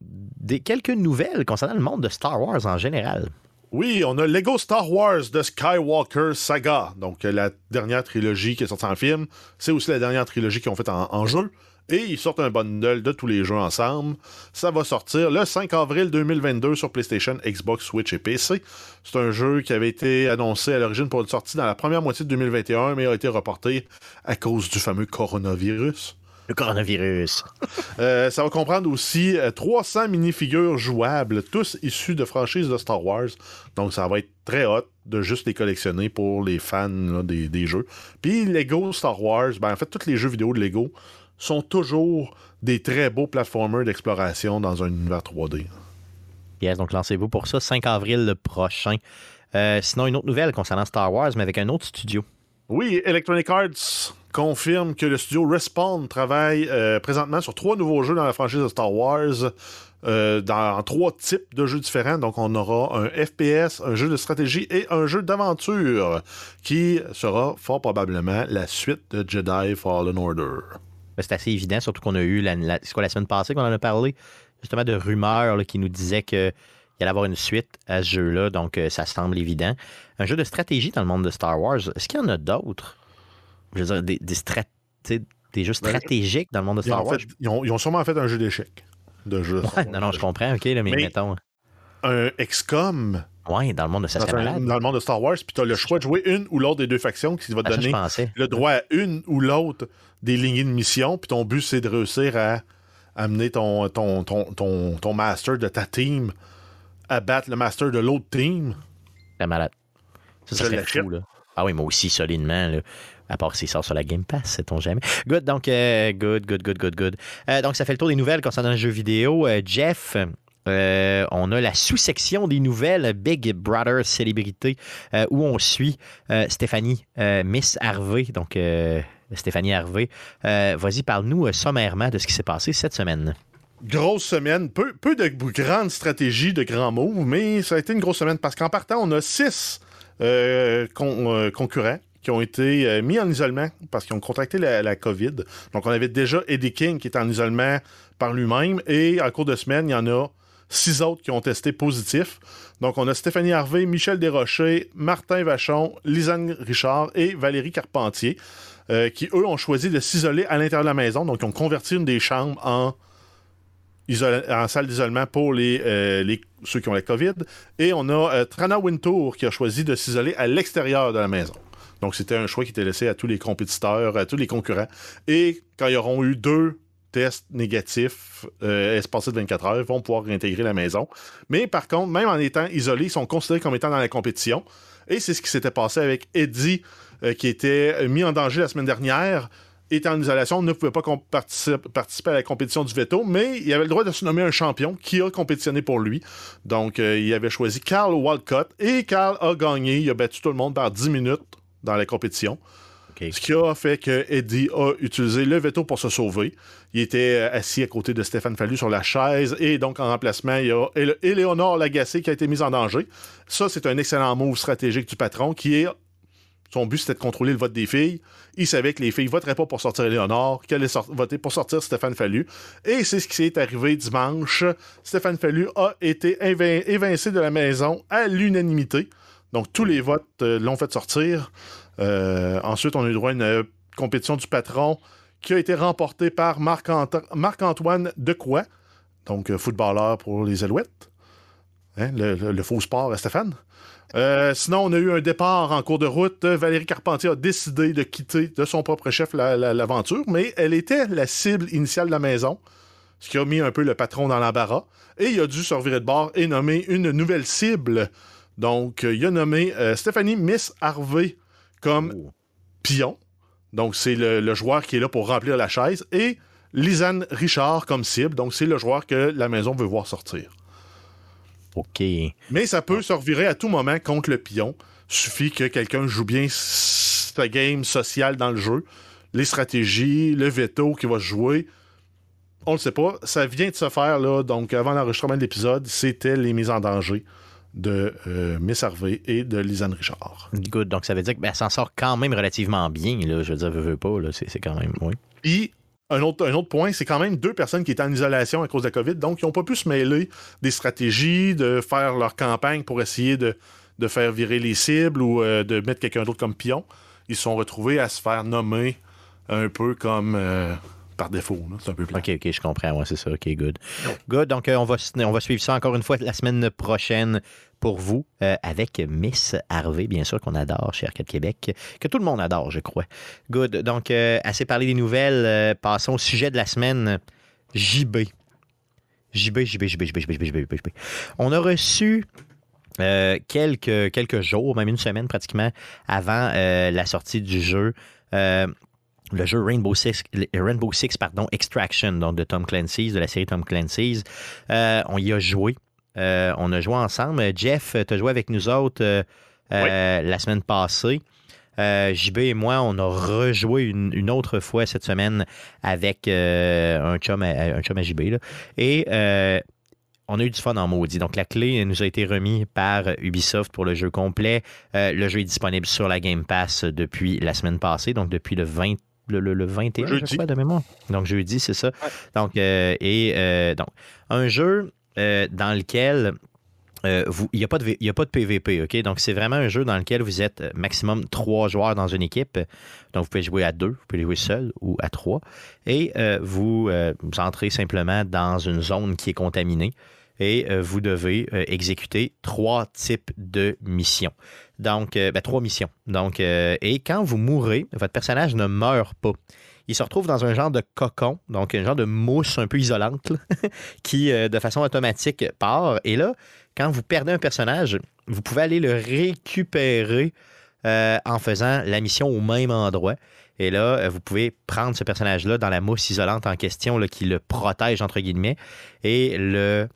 des, quelques nouvelles concernant le monde de Star Wars en général. Oui, on a Lego Star Wars de Skywalker Saga, donc euh, la dernière trilogie qui est sortie en film. C'est aussi la dernière trilogie qu'ils ont faite en, en jeu. Et ils sortent un bundle de tous les jeux ensemble. Ça va sortir le 5 avril 2022 sur PlayStation, Xbox, Switch et PC. C'est un jeu qui avait été annoncé à l'origine pour une sortie dans la première moitié de 2021, mais a été reporté à cause du fameux coronavirus. Le coronavirus. Euh, ça va comprendre aussi euh, 300 minifigures jouables, tous issus de franchises de Star Wars. Donc, ça va être très hot de juste les collectionner pour les fans là, des, des jeux. Puis, Lego Star Wars, ben, en fait, tous les jeux vidéo de Lego sont toujours des très beaux platformers d'exploration dans un univers 3D. Yes, donc lancez-vous pour ça, 5 avril le prochain. Euh, sinon, une autre nouvelle concernant Star Wars, mais avec un autre studio. Oui, Electronic Arts confirme que le studio Respawn travaille euh, présentement sur trois nouveaux jeux dans la franchise de Star Wars, euh, dans trois types de jeux différents. Donc, on aura un FPS, un jeu de stratégie et un jeu d'aventure qui sera fort probablement la suite de Jedi Fallen Order. Ben, C'est assez évident, surtout qu'on a eu la, quoi, la semaine passée qu'on en a parlé, justement de rumeurs là, qui nous disaient qu'il allait avoir une suite à ce jeu-là, donc euh, ça semble évident. Un jeu de stratégie dans le monde de Star Wars, est-ce qu'il y en a d'autres? Je veux dire, des, des, strat- tu sais, des jeux stratégiques dans le monde de Star Wars? fait- ils ont- ils ont sûrement fait un jeu d'échecs. De jeu. Ouais, non, non, je comprends, ok, là, mais, Mais- mettons. Un XCOM Ouais, dans le monde de ça dans, un- dans le monde de Star Wars, puis tu as le choix de jouer une ou l'autre des deux factions qui va te je donner le droit à une ou l'autre des lignées de mission, puis ton but, c'est de réussir à amener ton, ton, ton, ton, ton master de ta team à battre le master de l'autre team. C'est malade. Ça, ça serait fou, là. Ah oui, moi aussi, solidement, là. À part s'il sort sur la Game Pass, sait-on jamais. Good, donc, euh, good, good, good, good, good. Euh, donc, ça fait le tour des nouvelles concernant le jeu vidéo. Euh, Jeff, euh, on a la sous-section des nouvelles Big Brother Célébrité euh, où on suit euh, Stéphanie Miss Harvey. Donc, Stéphanie Harvey, vas-y, parle-nous sommairement de ce qui s'est passé cette semaine. Grosse semaine, peu, de grandes stratégies, de grands moves, mais ça a été une grosse semaine parce qu'en partant, on a six con- concurrents qui ont été mis en isolement parce qu'ils ont contracté la, la COVID. Donc, on avait déjà Eddie King qui est en isolement par lui-même et en cours de semaine, il y en a six autres qui ont testé positif. Donc, on a Stéphanie Harvey, Michel Desrochers, Martin Vachon, Lisanne Richard et Valérie Carpentier euh, qui, eux, ont choisi de s'isoler à l'intérieur de la maison. Donc, ils ont converti une des chambres en salle d'isolement pour euh, ceux qui ont la COVID. Et on a euh, Trana Wintour qui a choisi de s'isoler à l'extérieur de la maison. Donc, c'était un choix qui était laissé à tous les compétiteurs, à tous les concurrents. Et quand ils auront eu deux tests négatifs euh, de 24 heures, vont pouvoir réintégrer la maison. Mais par contre, même en étant isolés, ils sont considérés comme étant dans la compétition. Et c'est ce qui s'était passé avec Eddie, euh, qui était euh, mis en danger la semaine dernière était en isolation, ne pouvait pas participer à la compétition du veto, mais il avait le droit de se nommer un champion qui a compétitionné pour lui. Donc, euh, il avait choisi Carl Walcott et Carl a gagné. Il a battu tout le monde par 10 minutes dans la compétition. Ce qui a fait que Eddie a utilisé le veto pour se sauver. Il était euh, assis à côté de Stéphane Fallu sur la chaise et donc en remplacement, il y a Éléonore Lagacé qui a été mise en danger. Ça, c'est un excellent move stratégique du patron qui est. Son but, c'était de contrôler le vote des filles. Il savait que les filles voteraient pas pour sortir Éléonore, qu'elle allait sor- voter pour sortir Stéphane Fallu. Et c'est ce qui s'est arrivé dimanche. Stéphane Fallu a été évin- évincé de la maison à l'unanimité. Donc, tous les votes euh, l'ont fait sortir. Euh, ensuite, on a eu droit à une euh, compétition du patron qui a été remportée par Marc-Ant- Marc-Antoine Decoy, donc euh, footballeur pour les Alouettes. Hein, le, faux sport à Stéphane. Sinon, on a eu un départ en cours de route. Valérie Carpentier a décidé de quitter de son propre chef la- la- l'aventure, mais elle était la cible initiale de la maison, ce qui a mis un peu le patron dans l'embarras. Et il a dû se revirer de bord et nommer une nouvelle cible. Donc, il a nommé Stéphanie Miss Harvey comme Oh. pion. Donc, c'est le, le joueur qui est là pour remplir la chaise. Et Lisanne Richard comme cible. Donc, c'est le joueur que la maison veut voir sortir. OK. Mais ça peut se revirer à tout moment contre le pion. Suffit que quelqu'un joue bien sa game sociale dans le jeu. Les stratégies, le veto qui va se jouer. On le sait pas. Ça vient de se faire, là. Donc, avant l'enregistrement de l'épisode, c'était les mises en danger de euh, Miss Harvey et de Lisanne Richard. Good. Donc, ça veut dire qu'elle s'en sort quand même relativement bien. Là. Je veux dire, veux, veux pas. là. C'est c'est quand même. Oui. Puis, un autre, un autre point, c'est quand même deux personnes qui étaient en isolation à cause de la COVID, donc ils n'ont pas pu se mêler des stratégies, de faire leur campagne pour essayer de, de faire virer les cibles ou euh, de mettre quelqu'un d'autre comme pion. Ils se sont retrouvés à se faire nommer un peu comme euh, par défaut. C'est un peu plat. OK, OK, je comprends. Ouais, c'est ça. OK, good. Good. Donc, euh, on, va, on va suivre ça encore une fois la semaine prochaine pour vous euh, avec Miss Harvey, bien sûr, qu'on adore chez Arcade Québec, que tout le monde adore, je crois. Good. Donc, euh, assez parlé des nouvelles. passons au sujet de la semaine. JB. JB, JB, JB, JB, JB, JB, JB, JB. On a reçu euh, quelques, quelques jours, même une semaine pratiquement, avant euh, la sortie du jeu. euh, le jeu Rainbow Six, Rainbow Six pardon, Extraction, donc de Tom Clancy's, de la série Tom Clancy's. Euh, on y a joué. Euh, on a joué ensemble. Jeff, tu as joué avec nous autres euh, euh, la semaine passée. Euh, JB et moi, on a rejoué une, une autre fois cette semaine avec euh, un, chum à, un chum à JB. là. Et euh, on a eu du fun en maudit. Donc, la clé nous a été remise par Ubisoft pour le jeu complet. Euh, le jeu est disponible sur la Game Pass depuis la semaine passée, donc depuis le 20 le, le, le 21, je Jeudi. crois, de mémoire. Donc, jeudi, c'est ça. Donc, euh, et euh, donc, un jeu euh, dans lequel il n'y a, pas de y a pas de PVP, OK? Donc, c'est vraiment un jeu dans lequel vous êtes maximum trois joueurs dans une équipe. Donc, vous pouvez jouer à deux, vous pouvez jouer seul ou à trois. Et vous, vous entrez simplement dans une zone qui est contaminée et euh, vous devez euh, exécuter trois types de missions. Donc, euh, ben, trois missions. Donc, et quand vous mourrez, votre personnage ne meurt pas. Il se retrouve dans un genre de cocon, donc un genre de mousse un peu isolante, qui, de façon automatique, part. Et là, quand vous perdez un personnage, vous pouvez aller le récupérer en faisant la mission au même endroit. Et là, vous pouvez prendre ce personnage-là dans la mousse isolante en question là, qui le protège, entre guillemets, et le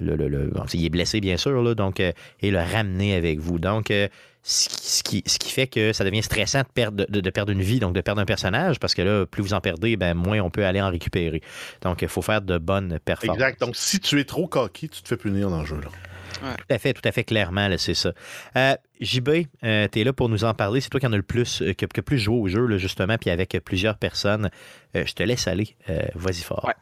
le, le- le- bon, il est blessé, bien sûr, là, donc, euh, et le ramener avec vous. Donc, euh, ce, qui, ce qui- ce qui fait que ça devient stressant de perdre, de, de perdre une vie, donc de perdre un personnage, parce que là, plus vous en perdez, ben, moins on peut aller en récupérer. Donc, il faut faire de bonnes performances. Exact. Donc, si tu es trop coquille, tu te fais punir dans le jeu. Là. Tout à fait, tout à fait clairement, c'est ça. Euh, JB, euh, tu es là pour nous en parler. C'est toi qui en as le plus, euh, qui, qui a plus joué au jeu, là, justement, puis avec plusieurs personnes. Euh, je te laisse aller. Euh, Vas-y fort. Ouais.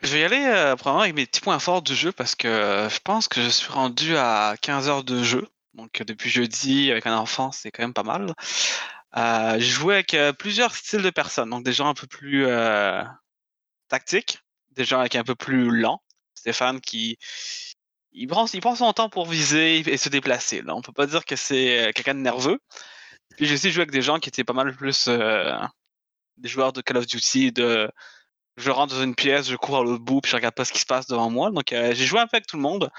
Je vais y aller euh, probablement avec mes petits points forts du jeu parce que euh, je pense que je suis rendu à 15 heures de jeu. Donc euh, depuis jeudi avec un enfant, c'est quand même pas mal. Euh, j'ai joué avec euh, plusieurs styles de personnes. Donc des gens un peu plus tactiques, des gens avec un peu plus lents. Stéphane qui il prend, il prend son temps pour viser et se déplacer. Là. On peut pas dire que c'est quelqu'un de nerveux. Puis j'ai aussi joué avec des gens qui étaient pas mal plus des joueurs de Call of Duty, de je rentre dans une pièce, je cours à l'autre bout, puis je regarde pas ce qui se passe devant moi. Donc, euh, j'ai joué un peu avec tout le monde.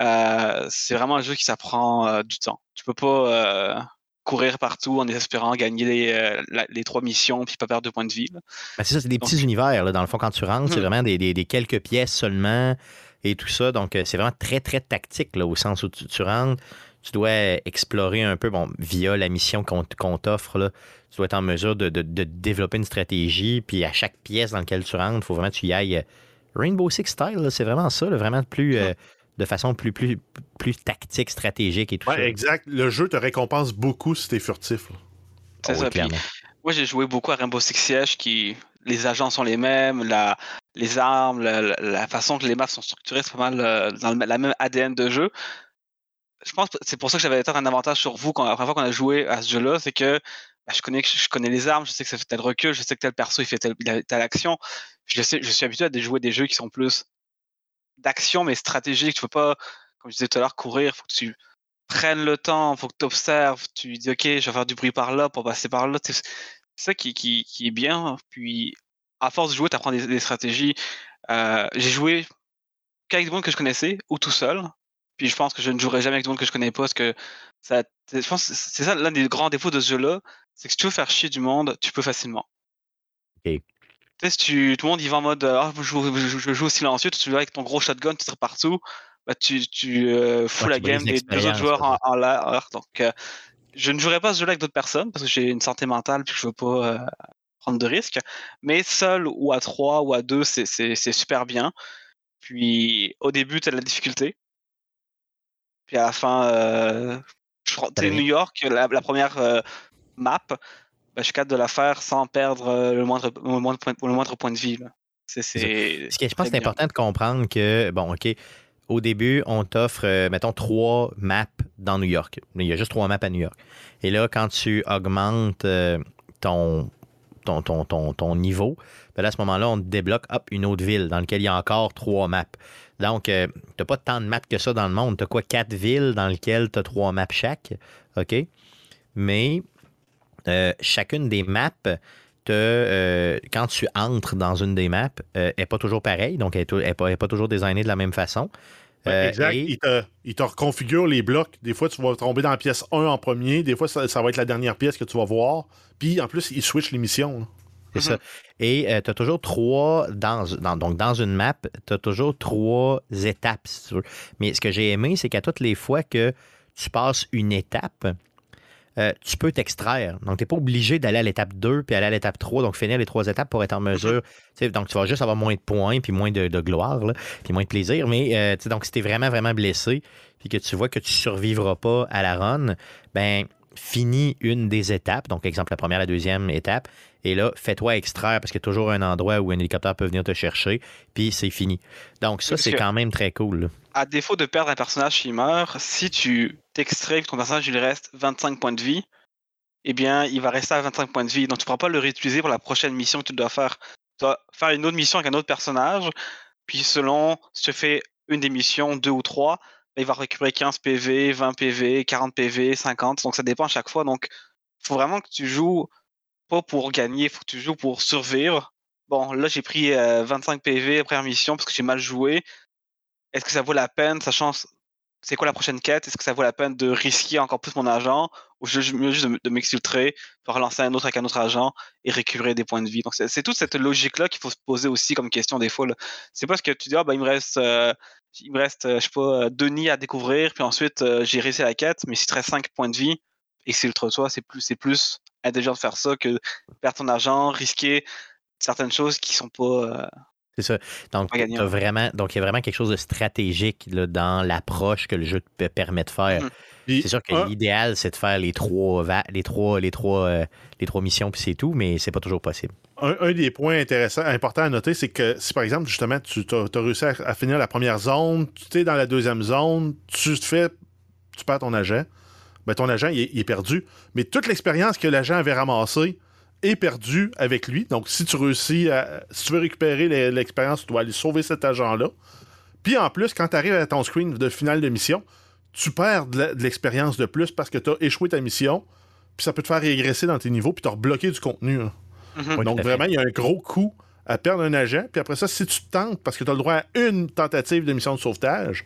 Euh, c'est vraiment un jeu qui s'apprend euh, du temps. Tu peux pas euh, courir partout en espérant gagner les, la- les trois missions puis pas perdre de points de vie. Ben, c'est ça, c'est des petits univers. Là, dans le fond, quand tu rentres, c'est Mhm. vraiment des, des- des quelques pièces seulement et tout ça. Donc, c'est vraiment très, très tactique, là, au sens où tu, tu rentres. Tu dois explorer un peu, bon, via la mission qu'on qu'on t'offre, là, tu dois être en mesure de, de- de développer une stratégie. Puis à chaque pièce dans laquelle tu rentres, il faut vraiment que tu y ailles. euh, Rainbow Six style, c'est vraiment ça, là, vraiment plus, euh, de façon plus, plus, plus tactique, stratégique et tout Ouais, ça. exact. Le jeu te récompense beaucoup si t'es furtif. C'est Ah oui, ça. Puis, clairement. moi, j'ai joué beaucoup à Rainbow Six Siege qui. Les agents sont les mêmes, la, les armes, la façon que les maps sont structurées, c'est pas mal euh, dans le- la même ADN de jeu. Je pense que c'est pour ça que j'avais peut-être un avantage sur vous quand la première fois qu'on a joué à ce jeu-là, c'est que bah, je, connais, les armes, je sais que ça fait tel recul, je sais que tel perso il fait telle, il telle action. Je, je suis habitué à des- jouer des jeux qui sont plus d'action mais stratégiques. Tu peux pas, comme je disais tout à l'heure, courir. faut que tu prennes le temps, faut que tu observes. Tu dis, OK, je vais faire du bruit par là pour passer par là. C'est ça qui, est bien. Puis, à force de jouer, tu apprends des, des stratégies. Euh, J'ai joué qu'avec du monde que je connaissais ou tout seul. Puis je pense que je ne jouerai jamais avec du monde que je connais pas parce que ça, je pense c'est ça l'un des grands défauts de ce jeu-là, c'est que si tu veux faire chier du monde, tu peux facilement. Ok. Tu sais, si tu, tout le monde y va en mode ah, je, joue, je, je joue silencieux, tu vas avec ton gros shotgun, tu tires partout, bah, tu, tu euh, fous Ouais, la tu game des deux autres joueurs en, en l'air. Donc, euh, je ne jouerai pas ce jeu-là avec d'autres personnes parce que j'ai une santé mentale puis que je veux pas euh, prendre de risques. Mais seul ou à trois ou à deux, c'est super bien. Puis au début, tu as de la difficulté. Puis à la fin, euh, je New York, la, la première euh, map, bah, je suis capable de la faire sans perdre euh, le, moindre, le, moindre point, le moindre point de vie. là. C'est, c'est, Ce qui est- je pense que c'est important de comprendre que, bon, OK, au début, on t'offre, euh, mettons, trois maps dans New York. Il y a juste trois maps à New York. Et là, quand tu augmentes euh, ton, ton, ton, ton, ton niveau, là, à ce moment-là, on te débloque hop, une autre ville dans laquelle il y a encore trois maps. Donc, tu n'as pas tant de maps que ça dans le monde. Tu as quoi, quatre villes dans lesquelles tu as trois maps chaque? OK? Mais euh, chacune des maps, te, euh, quand tu entres dans une des maps, euh, n'est pas toujours pareille, donc elle n'est pas, elle toujours designée de la même façon. Euh, exact. et- Il, te, il te reconfigure les blocs. Des fois, tu vas tomber dans la pièce 1 en premier. Des fois, ça, ça va être la dernière pièce que tu vas voir. Puis, en plus, il switch les missions. C'est ça. Et tu as toujours trois, dans, dans- donc dans une map, tu as toujours trois étapes, si tu veux. Mais ce que j'ai aimé, c'est qu'à toutes les fois que tu passes une étape, euh, tu peux t'extraire. Donc, tu n'es pas obligé d'aller à l'étape 2 puis aller à l'étape 3, donc finir les trois étapes pour être en mesure. tu sais, Donc, tu vas juste avoir moins de points puis moins de, de gloire, là, puis moins de plaisir. Mais, euh, donc, si tu es vraiment, vraiment blessé puis que tu vois que tu survivras pas à la run, ben finis une des étapes. Donc, exemple, la première, la deuxième étape. Et là, fais-toi extraire parce qu'il y a toujours un endroit où un hélicoptère peut venir te chercher, puis c'est fini. Donc, ça, c'est quand même très cool. là. à défaut de perdre un personnage qui meurt, si tu t'extrais que ton personnage il reste 25 points de vie, eh bien, il va rester à 25 points de vie. Donc, tu ne pourras pas le réutiliser pour la prochaine mission que tu dois faire. Tu dois faire une autre mission avec un autre personnage, puis selon si tu fais une des missions, deux ou trois, il va récupérer 15 PV, 20 PV, 40 PV, 50. Donc, ça dépend à chaque fois. Donc, il faut vraiment que tu joues pas pour gagner, il faut que tu joues pour survivre. Bon, là, j'ai pris euh, 25 PV première mission parce que j'ai mal joué. Est-ce que ça vaut la peine, sachant c'est quoi la prochaine quête? Est-ce que ça vaut la peine de risquer encore plus mon argent? Ou je, mieux juste de, m'exfiltrer, de relancer un autre avec un autre agent et récupérer des points de vie. Donc c'est toute cette logique-là qu'il faut se poser aussi comme question des fois. C'est pas ce que tu dis, ah, bah, il me reste, euh, il me reste, euh, je sais pas, euh, deux nids à découvrir, puis ensuite euh, j'ai réussi la quête, mais si tu restes 5 points de vie, exfiltre-toi, c'est plus, c'est plus intelligent de faire ça que perdre ton argent, risquer certaines choses qui sont pas. C'est ça. Donc, vraiment, donc, il y a vraiment quelque chose de stratégique là, dans l'approche que le jeu te permet de faire. Mhm. C'est sûr que l'idéal, c'est de faire les trois, les trois, les trois, euh, les trois missions, puis c'est tout, mais c'est pas toujours possible. un, un des points intéressants, importants à noter, c'est que si par exemple, justement, tu as, réussi à, à finir la première zone, tu es dans la deuxième zone, tu te fais, tu perds ton agent, ben ton agent, il est, il est perdu. Mais toute l'expérience que l'agent avait ramassée est perdue avec lui. Donc, si tu réussis à. Si tu veux récupérer l'expérience, tu dois aller sauver cet agent-là. Puis en plus, quand tu arrives à ton screen de finale de mission, tu perds de l'expérience de plus parce que tu as échoué ta mission, puis ça peut te faire régresser dans tes niveaux, puis te rebloquer du contenu. hein. mhm. Donc, vraiment, il y a un gros coup à perdre un agent. Puis après ça, si tu tentes, parce que tu as le droit à une tentative de mission de sauvetage,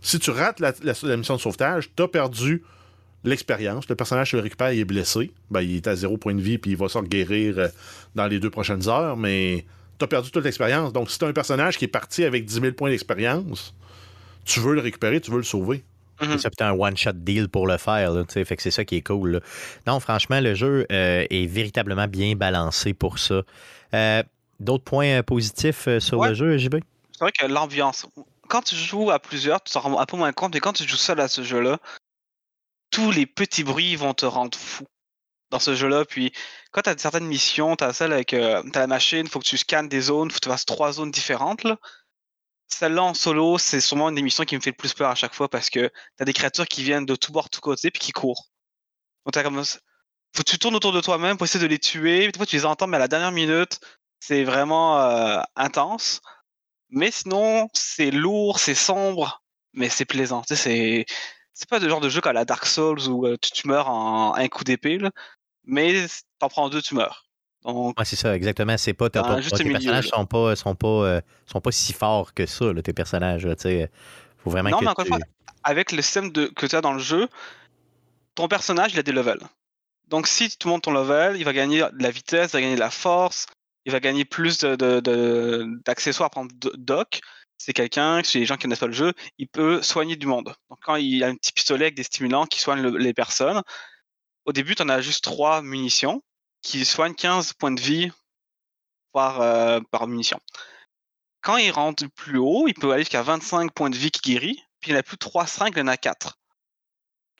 si tu rates la, la- la mission de sauvetage, tu as perdu l'expérience. Le personnage tu récupères, il est blessé. Ben, il est à zéro point de vie, puis il va se guérir euh, dans les deux prochaines heures, mais tu as perdu toute l'expérience. Donc, si tu as un personnage qui est parti avec 10 000 points d'expérience, tu veux le récupérer, tu veux le sauver. Mhm. C'est ça, puis t'as un one-shot deal pour le faire, là, tu sais, fait que c'est ça qui est cool. là. Non, franchement, le jeu euh, est véritablement bien balancé pour ça. Euh, D'autres points euh, positifs sur Ouais. le jeu, JB? C'est vrai que l'ambiance, quand tu joues à plusieurs, tu t'en rends un peu moins compte, mais quand tu joues seul à ce jeu-là, tous les petits bruits vont te rendre fou dans ce jeu-là. Puis quand tu as certaines missions, tu as celle avec euh, la machine, faut que tu scannes des zones, faut que tu fasses trois zones différentes. Là. Celle-là en solo, c'est sûrement une des missions qui me fait le plus peur à chaque fois parce que tu as des créatures qui viennent de tous bords, de tous côtés, puis qui courent. Donc t'as comme faut tu tournes autour de toi-même pour essayer de les tuer. Des fois, tu les entends, mais à la dernière minute, c'est vraiment euh, intense. Mais sinon, c'est lourd, c'est sombre, mais c'est plaisant. Tu sais, c'est c'est pas le genre de jeu comme la Dark Souls où euh, tu, meurs en un coup d'épée, mais t'en prends deux, tu meurs. Donc, Ouais, c'est ça, exactement. C'est pas, juste tes milieu, personnages là. sont pas, sont pas, euh, sont pas si forts que ça, là, tes personnages. tu sais. faut vraiment Non, que mais encore tu- fois, avec le système de, que tu as dans le jeu, ton personnage, il a des levels. Donc, si tu montes ton level, il va gagner de la vitesse, il va gagner de la force, il va gagner plus de- de- de- d'accessoires. Par exemple, Do- Doc, c'est quelqu'un, chez les gens qui connaissent pas le jeu, il peut soigner du monde. Donc, quand il a un petit pistolet avec des stimulants qui soignent le- les personnes, au début, tu en as juste trois munitions qui soignent 15 points de vie par, euh, par munition. Quand il rentre plus haut, il peut aller jusqu'à 25 points de vie qui guérit, puis il en a plus 3, 5, il en a 4.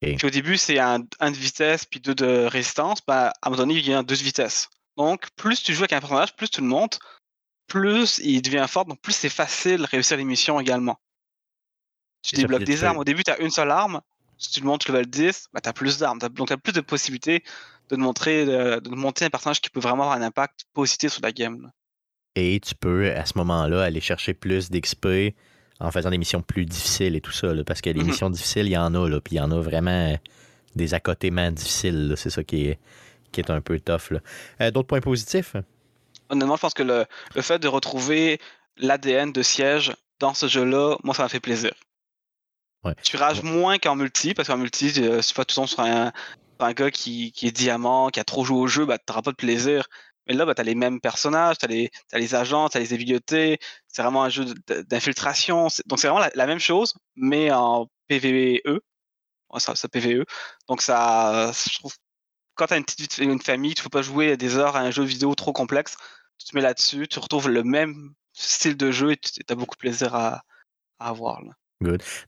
Ok. Puis au début, c'est un, un de vitesse, puis deux de résistance. Bah, à un moment donné, il y a un deux de vitesse. Donc, plus tu joues avec un personnage, plus tu le montes, plus il devient fort, donc plus c'est facile de réussir les missions également. Tu ça, débloques des armes. Au début, tu as une seule arme. Si tu le montes level 10, bah, tu as plus d'armes. Donc, tu as plus de possibilités de montrer, de, de te monter un personnage qui peut vraiment avoir un impact positif sur la game. Et tu peux, à ce moment-là, aller chercher plus d'XP en faisant des missions plus difficiles et tout ça. là, parce que les Mhm. missions difficiles, il y en a, là, puis il y en a vraiment euh, des accotements difficiles. C'est ça qui est, qui est un peu tough. Euh, D'autres points positifs? Honnêtement, je pense que le, le fait de retrouver l'ADN de siège dans ce jeu-là, moi, ça m'a fait plaisir. Ouais. Tu rages moins qu'en multi, parce qu'en multi, euh, tu vas tout le temps sur un, un gars qui, qui est diamant, qui a trop joué au jeu, bah, tu n'auras pas de plaisir. Mais là, bah, tu as les mêmes personnages, tu as, les agents, tu as les habiletés. C'est vraiment un jeu d'infiltration. Donc, c'est vraiment la, même chose, mais en PVE. Ouais, ça, ça PVE. Donc, ça, je trouve, quand tu as une, petite, une famille, tu peux pas jouer des heures à un jeu vidéo trop complexe. Tu te mets là-dessus, tu retrouves le même style de jeu et tu as beaucoup de plaisir à, à avoir. là.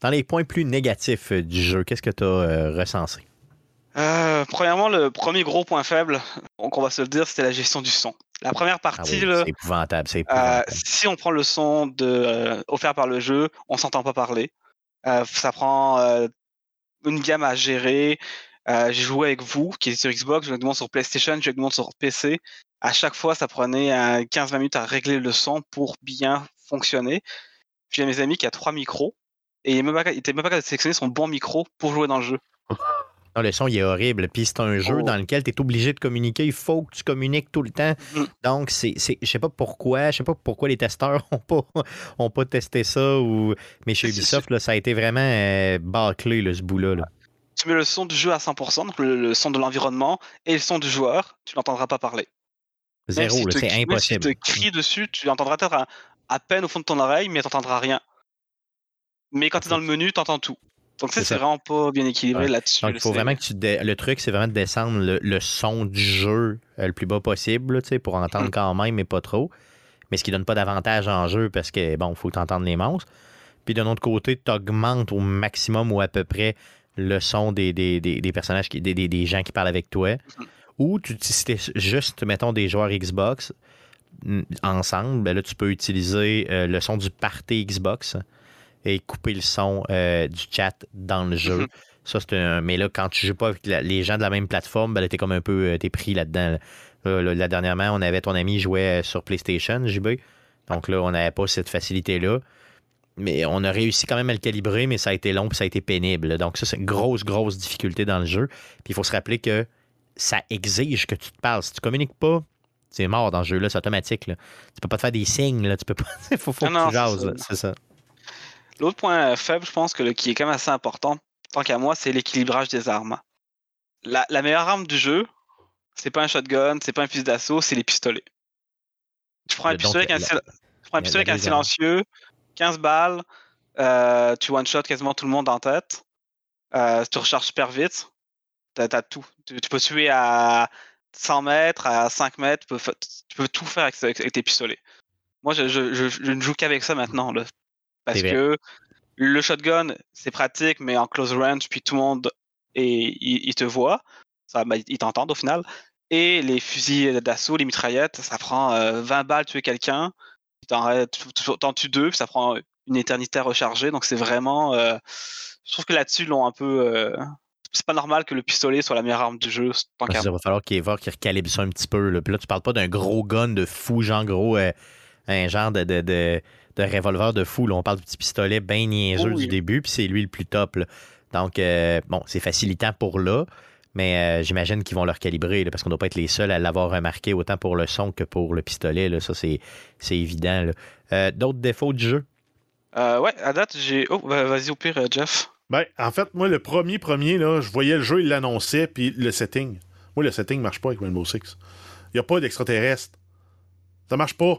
Dans les points plus négatifs euh, du jeu, qu'est-ce que tu as recensé? Euh, premièrement, le premier gros point faible, donc on va se le dire, c'était la gestion du son. La première Ah partie, oui, épouvantable, c'est euh, épouvantable. si on prend le son de, euh, offert par le jeu, on s'entend pas parler. Ça prend une gamme à gérer. J'ai joué avec vous, qui est sur Xbox, joué avec monde sur PlayStation, joué avec monde sur PC. À chaque fois, ça prenait euh, 15-20 minutes à régler le son pour bien fonctionner. Puis j'ai mes amis qui a trois micros et il était même pas il était même pas capable de sélectionner son bon micro pour jouer dans le jeu. Non, le son, il est horrible. Puis c'est un jeu Oh. dans lequel tu es obligé de communiquer. Il faut que tu communiques tout le temps. Mhm. Donc, c'est, c'est, je sais pas pourquoi. Je sais pas pourquoi les testeurs ont pas, ont pas testé ça. Ou... Mais chez Ubisoft, là, ça a été vraiment euh, bâclé, là, ce bout-là. là. Tu mets le son du jeu à 100%, donc le, le son de l'environnement, et le son du joueur, tu l'entendras pas parler. Zéro, c'est même s'il impossible. te crie dessus, tu l'entendras peut-être à, à peine au fond de ton oreille, mais tu n'entendras rien. Mais quand tu es dans le menu, tu entends tout. Donc ça, C'est vraiment pas bien équilibré Ouais. là-dessus. Donc, il faut vraiment que tu. dé- Le truc, c'est vraiment de descendre le, le son du jeu euh, le plus bas possible, tu sais, pour entendre Mhm. quand même, mais pas trop. Mais ce qui donne pas d'avantage en jeu parce que, bon, il faut t'entendre les monstres. Puis d'un autre côté, tu augmentes au maximum ou à peu près le son des, des, des- des personnages, qui, des, des- des gens qui parlent avec toi. Mhm. Ou tu, si t'es juste, mettons, des joueurs Xbox ensemble, ben là, tu peux utiliser euh, le son du party Xbox et couper le son euh, du chat dans le jeu. Mhm. Ça, c'est un. Mais là, quand tu joues pas avec la- les gens de la même plateforme, ben t'es comme un peu. euh, T'es pris là-dedans. là. Là, là, dernièrement, on avait ton ami jouait euh, sur PlayStation, JB. Donc là, on n'avait pas cette facilité-là. Mais on a réussi quand même à le calibrer, mais ça a été long puis ça a été pénible. Donc ça, c'est une grosse, grosse difficulté dans le jeu. Puis il faut se rappeler que ça exige que tu te parles. Si tu communiques pas, c'est mort dans ce jeu-là, c'est automatique. Là. Tu peux pas te faire des signes, là. Tu peux pas. Il faut, faut Ah que tu jases, c'est ça. L'autre point faible, je pense que le, qui est quand même assez important, tant qu'à moi, c'est l'équilibrage des armes. La, la meilleure arme du jeu, c'est pas un shotgun, c'est pas un fusil d'assaut, c'est les pistolets. Tu prends un Donc, pistolet avec un, la- sil- tu prends un la- pistolet la avec un deuxième. silencieux, 15 balles, euh, tu one-shot quasiment tout le monde en tête, euh, tu recharges super vite, t'as as tout. Tu, tu peux tuer à 100 mètres, à 5 mètres, tu peux, fa- tu peux tout faire avec, avec- avec tes pistolets. Moi, je, je- je- je ne joue qu'avec ça maintenant. Là, parce que le shotgun, c'est pratique, mais en close range, puis tout le monde et il, te voit. Ça, bah, ils t'entendent au final. Et les fusils d'assaut, les mitraillettes, ça prend euh, 20 balles tuer quelqu'un. puis T'en tues deux, puis ça prend une éternité à recharger. Donc c'est vraiment. euh, je trouve que là-dessus, ils l'ont un peu. euh, c'est pas normal que le pistolet soit la meilleure arme du jeu. Tant ça va falloir qu'il qu'il recalibre ça un petit peu. Là. Puis là, tu parles pas d'un gros gun de fou, genre gros, euh, un genre de, de, de, de revolver de fou. Là. On parle du petit pistolet bien niaiseux Oh oui. du début, puis c'est lui le plus top. là. Donc, euh, bon, c'est facilitant pour là, mais euh, j'imagine qu'ils vont le recalibrer là, parce qu'on ne doit pas être les seuls à l'avoir remarqué autant pour le son que pour le pistolet. Là. Ça, c'est c'est évident. Euh, D'autres défauts du jeu? Euh, ouais, à date, j'ai. Oh, bah, vas-y au pire, Jeff. Ben, en fait, moi, le premier, premier, là, je voyais le jeu, il l'annonçait, puis le setting. Moi, le setting marche pas avec Rainbow Six. Il n'y a pas d'extraterrestres. Ça marche pas.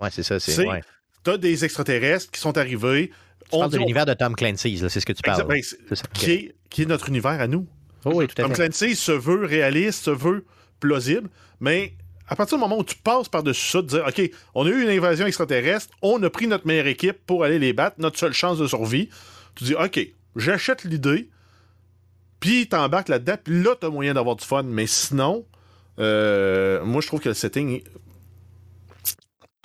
Ouais, c'est ça. C'est, C'est- ouais. T'as des extraterrestres qui sont arrivés. Tu parles de dit- l'univers de Tom Clancy's, là, c'est ce que tu parles. Ben, ça. qui, est, qui est notre univers à nous. Oh, oui, tout à Tom fait. Clancy se veut réaliste, se veut plausible, mais à partir du moment où tu passes par-dessus ça, de dire OK, on a eu une invasion extraterrestre, on a pris notre meilleure équipe pour aller les battre, notre seule chance de survie, tu dis OK, j'achète l'idée, puis t'embarques là-dedans, puis là, t'as moyen d'avoir du fun, mais sinon, euh, moi, je trouve que le setting.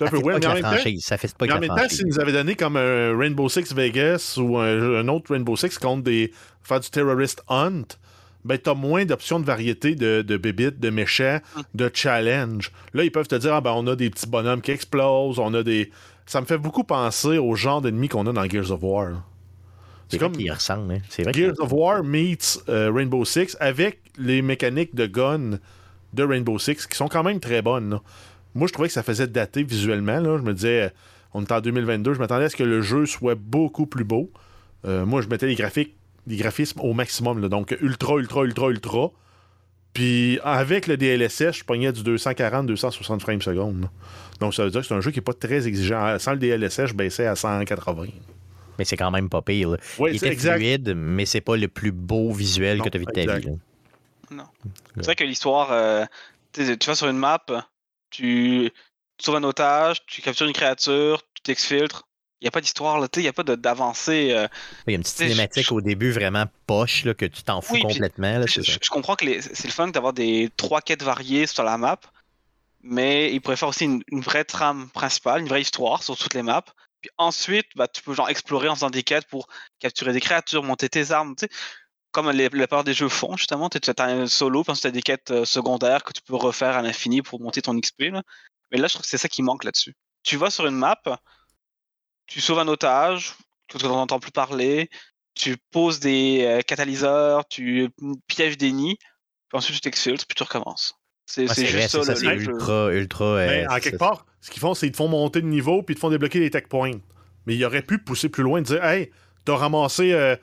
Un peu mais en même temps. Ça fait pas mais en même temps, s'ils nous avaient donné comme un Rainbow Six Vegas ou un, un autre Rainbow Six contre des. faire du terrorist hunt, ben t'as moins d'options de variété de, de bébites, de méchants, de challenge. Là, ils peuvent te dire, ah ben on a des petits bonhommes qui explosent, on a des. Ça me fait beaucoup penser au genre d'ennemis qu'on a dans Gears of War. là. C'est comme qu'il ressemble. Hein. C'est vrai qu'il Gears of War meets euh, Rainbow Six avec les mécaniques de gun de Rainbow Six qui sont quand même très bonnes. là. Moi, je trouvais que ça faisait dater visuellement. Là. Je me disais, euh, on est en 2022, je m'attendais à ce que le jeu soit beaucoup plus beau. Euh, moi, je mettais les graphiques, les graphismes au maximum, là. donc ultra, ultra, ultra, ultra. Puis avec le DLSS, je pognais du 240-260 frames secondes. Donc ça veut dire que c'est un jeu qui n'est pas très exigeant. Sans le DLSS, je baissais à 180. Mais c'est quand même pas pire. là. Oui, Il c'est était exact. fluide, mais c'est pas le plus beau visuel Non, que tu as vu de ta exact. vie. là. C'est vrai que l'histoire, euh, tu vas sur une map, tu sauves un otage, tu captures une créature, tu t'exfiltres. Il n'y a pas d'histoire, là, il n'y a pas d'avancée. euh. Il y a une petite cinématique je- au début vraiment poche que tu t'en fous Oui, complètement. là, je, comprends que les- c'est le fun d'avoir des trois quêtes variées sur la map, mais il pourrait faire aussi une, une vraie trame principale, une vraie histoire sur toutes les maps. Puis ensuite, bah, tu peux genre explorer en faisant des quêtes pour capturer des créatures, monter tes armes, tu sais. Comme les, la plupart des jeux font, justement. Tu as un solo, puis ensuite tu as des quêtes euh, secondaires que tu peux refaire à l'infini pour monter ton XP. là. Mais là, je trouve que c'est ça qui manque là-dessus. Tu vas sur une map, tu sauves un otage, tu n'entends plus parler, tu poses des euh, catalyseurs, tu pièges des nids, puis ensuite tu t'exfiltres, puis tu recommences. C'est juste ça, c'est ça, le- ultra, ultra. Mais euh, en c'est- quelque part, ce qu'ils font, c'est qu'ils te font monter de niveau puis ils te font débloquer les tech points. Mais ils auraient pu pousser plus loin et dire Hey, t'as ramassé. euh,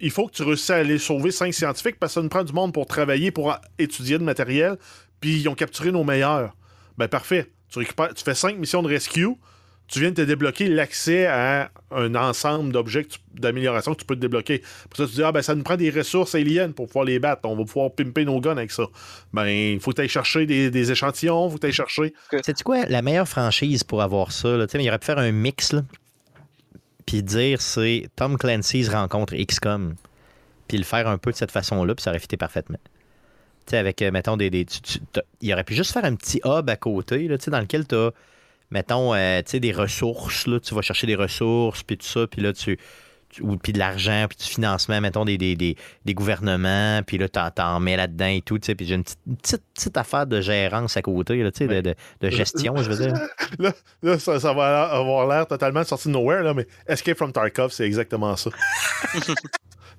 il faut que tu réussisses à aller sauver cinq scientifiques parce que ça nous prend du monde pour travailler, pour étudier le matériel. Puis ils ont capturé nos meilleurs. Ben parfait. Tu, récupères, tu fais cinq missions de rescue. Tu viens de te débloquer l'accès à un ensemble d'objets d'amélioration que tu peux te débloquer. Pour ça, tu dis, ah ben ça nous prend des ressources aliens pour pouvoir les battre. On va pouvoir pimper nos guns avec ça. Ben, il faut que tu ailles chercher des, des échantillons, il faut que tu ailles chercher. Sais-tu quoi? La meilleure franchise pour avoir ça, là, tu sais, mais il aurait pu faire un mix, là, puis dire c'est Tom Clancy's rencontre XCOM, puis le faire un peu de cette façon-là, puis ça aurait fité parfaitement. Tu sais, avec, euh, mettons, des. des tu- tu- il aurait pu juste faire un petit hub à côté, là, dans lequel tu as, mettons, euh, des ressources, tu vas chercher des ressources, puis tout ça, puis là, tu. Ou puis de l'argent, puis du financement, mettons, des, des, des, des gouvernements, puis là, t'en, t'en mets là-dedans et tout, tu sais, puis j'ai une petite, petite, petite affaire de gérance à côté, là, tu sais, de, de, de gestion, je veux dire. Là, là, ça, ça va avoir l'air totalement sorti de nowhere, là, mais Escape from Tarkov, c'est exactement ça.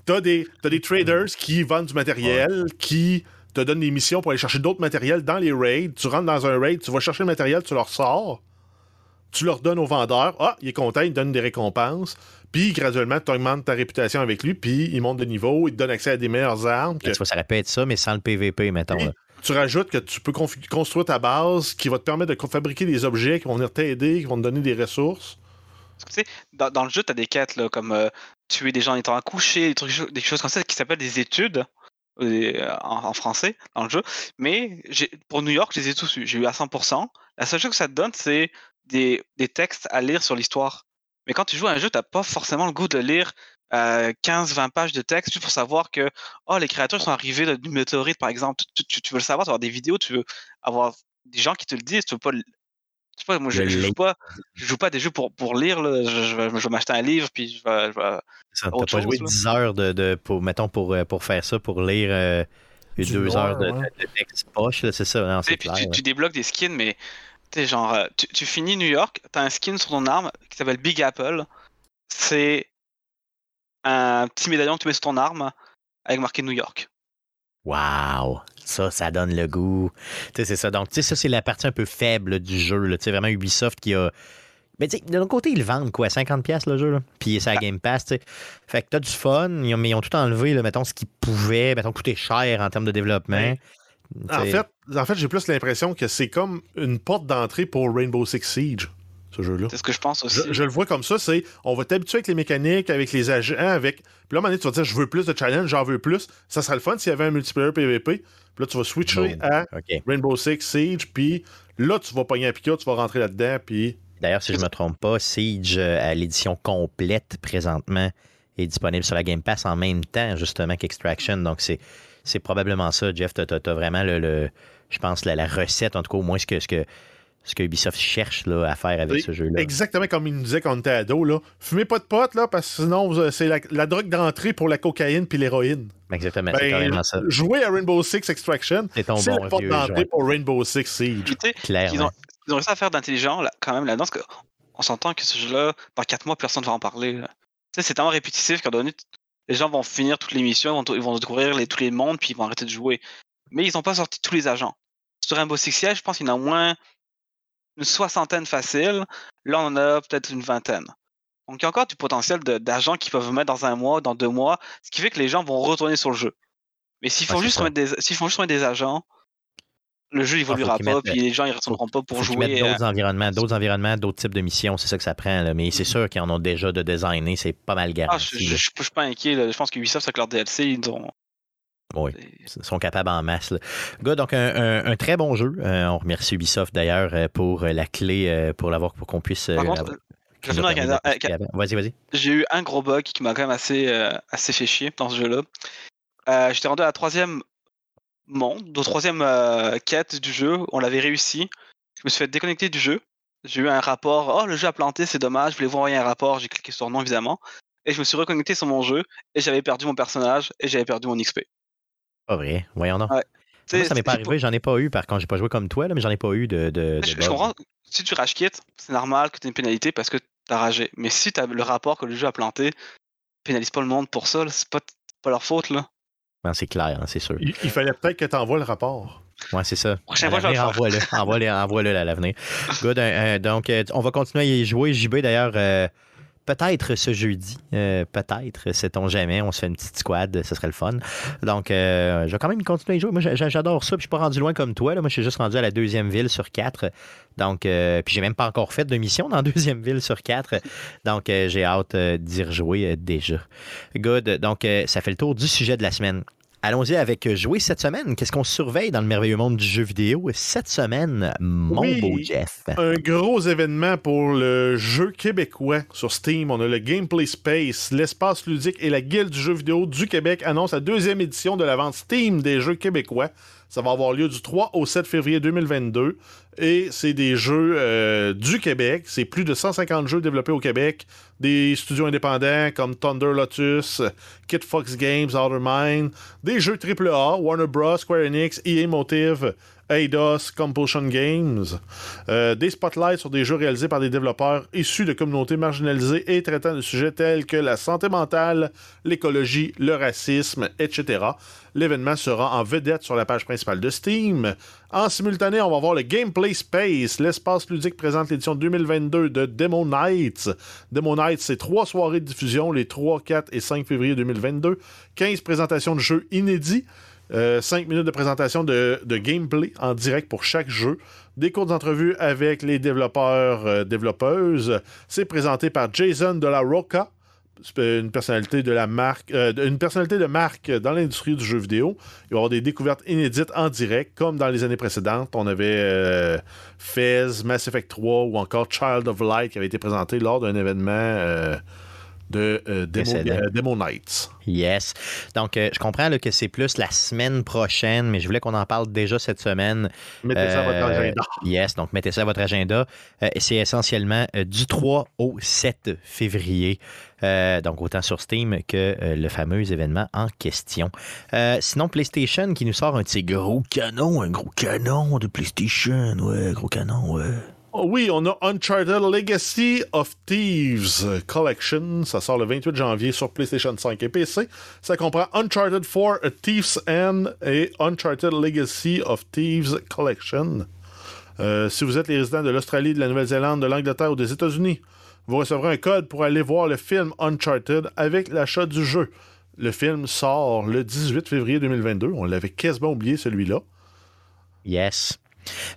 t'as des, t'as des traders qui vendent du matériel, qui te donnent des missions pour aller chercher d'autres matériels dans les raids. Tu rentres dans un raid, tu vas chercher le matériel, tu leur sors, tu leur donnes au vendeur. Ah, il est content, il te donne des récompenses. Puis graduellement, tu augmentes ta réputation avec lui, puis il monte de niveau, il te donne accès à des meilleures armes. que- Là, tu vois, ça aurait pu être ça, mais sans le PVP, mettons. Là. tu rajoutes que tu peux construire ta base qui va te permettre de fabriquer des objets qui vont venir t'aider, qui vont te donner des ressources. Parce que, tu sais, dans, dans le jeu, tu as des quêtes là, comme euh, tuer des gens en étant accouchés, des, trucs, des choses comme ça qui s'appellent des études euh, en, en français dans le jeu. Mais pour New York, je les ai tous. J'ai eu à 100%. La seule chose que ça te donne, c'est des, des textes à lire sur l'histoire. Mais quand tu joues à un jeu, tu n'as pas forcément le goût de lire euh, 15-20 pages de texte juste pour savoir que oh, les créatures sont arrivées de- du météorite, par exemple. Tu, tu- tu veux le savoir, tu veux avoir des vidéos, tu veux avoir des gens qui te le disent. Tu veux pas le- je sais pas, moi, je, joue pas, je joue pas à des jeux pour, pour lire. Là. Je, je vais, je vais m'acheter un livre, puis je vais. je vais- Ça, T'as autre pas joué chose, là. 10 heures de, de- pour, mettons, pour, euh, pour faire ça, pour lire euh, deux lore, heures de, ouais. de- de texte poche, c'est ça. Non, clair. tu, tu débloques des skins, mais tu sais, genre, euh, tu, tu finis New York, tu as un skin sur ton arme qui s'appelle Big Apple. C'est un petit médaillon que tu mets sur ton arme avec marqué New York. Wow! Ça, ça donne le goût. Tu sais, c'est ça. Donc, tu sais, ça, c'est la partie un peu faible du jeu. Tu sais, vraiment Ubisoft qui a. Mais tu sais, de l'autre côté, ils vendent quoi? 50$ piastres, le jeu, là? Puis c'est à Game Pass, tu sais. Fait que t'as du fun, ils ont, mais ils ont tout enlevé, là, mettons, ce qui pouvait, mettons, coûter cher en termes de développement. Ouais. En fait, en fait j'ai plus l'impression que c'est comme une porte d'entrée pour Rainbow Six Siege, ce jeu-là. C'est ce que je pense aussi. Je, je le vois comme ça, c'est on va t'habituer avec les mécaniques, avec les agents, avec. Puis là, à un moment donné, tu vas dire je veux plus de challenge, j'en veux plus. Ça serait le fun s'il y avait un multiplayer PVP. Puis là, tu vas switcher Boom. à. Rainbow Six Siege, puis là, tu vas pogner un piquet, tu vas rentrer là-dedans, puis. D'ailleurs, si je ne me trompe pas, Siege, euh, à l'édition complète présentement, est disponible sur la Game Pass en même temps, justement, qu'Extraction. Donc, c'est, c'est probablement ça, Jeff. Tu as, vraiment, le, le- je pense, la, la recette, en tout cas, au moins ce que, ce que, ce que Ubisoft cherche là, à faire avec ce jeu-là. Exactement comme il nous disait quand on était ado, là. Fumez pas de potes, là, parce que sinon, c'est la, la drogue d'entrée pour la cocaïne puis l'héroïne. Exactement, c'est Ben, carrément ça. Jouer à Rainbow Six Extraction, C'est bon la porte d'entrée pour Rainbow Six Siege. Clairement. ils ont, ils ont réussi à faire d'intelligent là, quand même là-dedans, parce qu'on s'entend que ce jeu-là, dans 4 mois, personne ne va en parler. là. Tu sais, c'est tellement répétitif qu'à un moment donné, les gens vont finir toutes les missions, ils vont, ils vont découvrir les, tous les mondes, puis ils vont arrêter de jouer. Mais ils n'ont pas sorti tous les agents. Sur Rainbow Six Siege, je pense qu'il y en a au moins une soixantaine facile. Là, on en a peut-être une vingtaine. Donc, il y a encore du potentiel d'agents qui peuvent mettre dans un mois, dans deux mois, ce qui fait que les gens vont retourner sur le jeu. Mais s'ils font, juste remettre des, font juste remettre des agents, le jeu évoluera qu'ils pas, puis les gens ils retourneront pas pour jouer. euh, d'autres environnements, d'autres environnements, d'autres types de missions, c'est ça que ça prend. là. Mais c'est sûr qu'ils en ont déjà de designer, c'est pas mal Ah, garanti. je, je, je suis pas inquiet. là. Je pense que Ubisoft, avec leur DLC, ils ont. Oui. Ils sont capables en masse. Là. Gars, donc un, un- un très bon jeu. Euh, on remercie Ubisoft d'ailleurs euh, pour euh, la clé euh, pour l'avoir pour qu'on puisse. euh. Vas-y, vas-y. J'ai eu un gros bug qui m'a quand même assez, euh, assez fait chier dans ce jeu-là. Euh, J'étais rendu à la troisième monde, au troisième euh, quête du jeu. On l'avait réussi. Je me suis fait déconnecter du jeu. J'ai eu un rapport. Oh, le jeu a planté, c'est dommage. Je voulais vous envoyer un rapport. J'ai cliqué sur non, évidemment. Et je me suis reconnecté sur mon jeu. Et j'avais perdu mon personnage. Et j'avais perdu mon XP. Pas vrai. Voyons donc. Ouais. Moi, ça m'est pas arrivé, j'en ai pas eu. Par contre, j'ai pas joué comme toi, là, mais j'en ai pas eu de. de, de Je, comprends. Si tu rage quit, c'est normal que tu aies une pénalité parce que tu as ragé. Mais si tu as le rapport que le jeu a planté, pénalise pas le monde pour ça. C'est pas, pas leur faute, là. Non, c'est clair, hein, c'est sûr. Il, il fallait peut-être que tu envoies le rapport. Ouais, c'est ça. Envoie-le, envoie-le, envoie-le à l'avenir. Good. euh, euh, donc, euh, on va continuer à y jouer. JB, d'ailleurs, euh, peut-être ce jeudi. euh, peut-être, sait-on jamais. On se fait une petite squad, ce serait le fun. Donc, euh, je vais quand même continuer à y jouer. Moi, j'a- j'a- j'adore ça. Puis, je suis pas rendu loin comme toi. Là. Moi, je suis juste rendu à la deuxième ville sur quatre. Donc, euh, puis, j'ai même pas encore fait de mission dans la deuxième ville sur quatre. Donc, euh, j'ai hâte euh, d'y rejouer euh, déjà. Good. Donc, euh, ça fait le tour du sujet de la semaine. Allons-y avec jouer cette semaine. Qu'est-ce qu'on surveille dans le merveilleux monde du jeu vidéo cette semaine, mon Oui. beau Jeff? Un gros événement pour le jeu québécois sur Steam. On a le Gameplay Space, l'espace ludique et la Guilde du jeu vidéo du Québec annonce la deuxième édition de la vente Steam des jeux québécois. Ça va avoir lieu du 3 au 7 février 2022. Et c'est des jeux euh, du Québec. C'est plus de 150 jeux développés au Québec. Des studios indépendants comme Thunder Lotus, Kid Fox Games, Outer Mind. Des jeux AAA, Warner Bros., Square Enix, EA Motive, Eidos, Compulsion Games. Euh, des spotlights sur des jeux réalisés par des développeurs issus de communautés marginalisées et traitant de sujets tels que la santé mentale, l'écologie, le racisme, etc. L'événement sera en vedette sur la page principale de Steam. En simultané, on va voir le Gameplay Space. L'espace ludique présente l'édition 2022 de Demo Nights. Demo Nights, c'est trois soirées de diffusion les 3, 4 et 5 février 2022. 15 présentations de jeux inédits. 5 minutes de présentation de, gameplay en direct pour chaque jeu. Des courtes entrevues avec les développeurs, euh, développeuses. C'est présenté par Jason de la Roca, une personnalité de la marque, euh, une personnalité de marque dans l'industrie du jeu vidéo. Il va y avoir des découvertes inédites en direct, comme dans les années précédentes. On avait euh, Fez, Mass Effect 3 ou encore Child of Light qui avait été présenté lors d'un événement euh, de euh, Demo, euh, Demo Nights. Yes. Donc, euh, je comprends là, que c'est plus la semaine prochaine, mais je voulais qu'on en parle déjà cette semaine. Mettez ça à votre agenda. Yes, donc mettez ça à votre agenda. C'est essentiellement du 3 au 7 février. Donc, autant sur Steam que le fameux événement en question. Sinon, PlayStation qui nous sort un petit gros canon, un gros canon de PlayStation. Ouais, gros canon, ouais. Oh oui, on a Uncharted Legacy of Thieves Collection. Ça sort le 28 janvier sur PlayStation 5 et PC. Ça comprend Uncharted 4 A Thief's End et Uncharted Legacy of Thieves Collection. Euh, si vous êtes les résidents de l'Australie, de la Nouvelle-Zélande, de l'Angleterre ou des États-Unis, vous recevrez un code pour aller voir le film Uncharted avec l'achat du jeu. Le film sort le 18 février 2022. On l'avait quasiment oublié celui-là. Yes.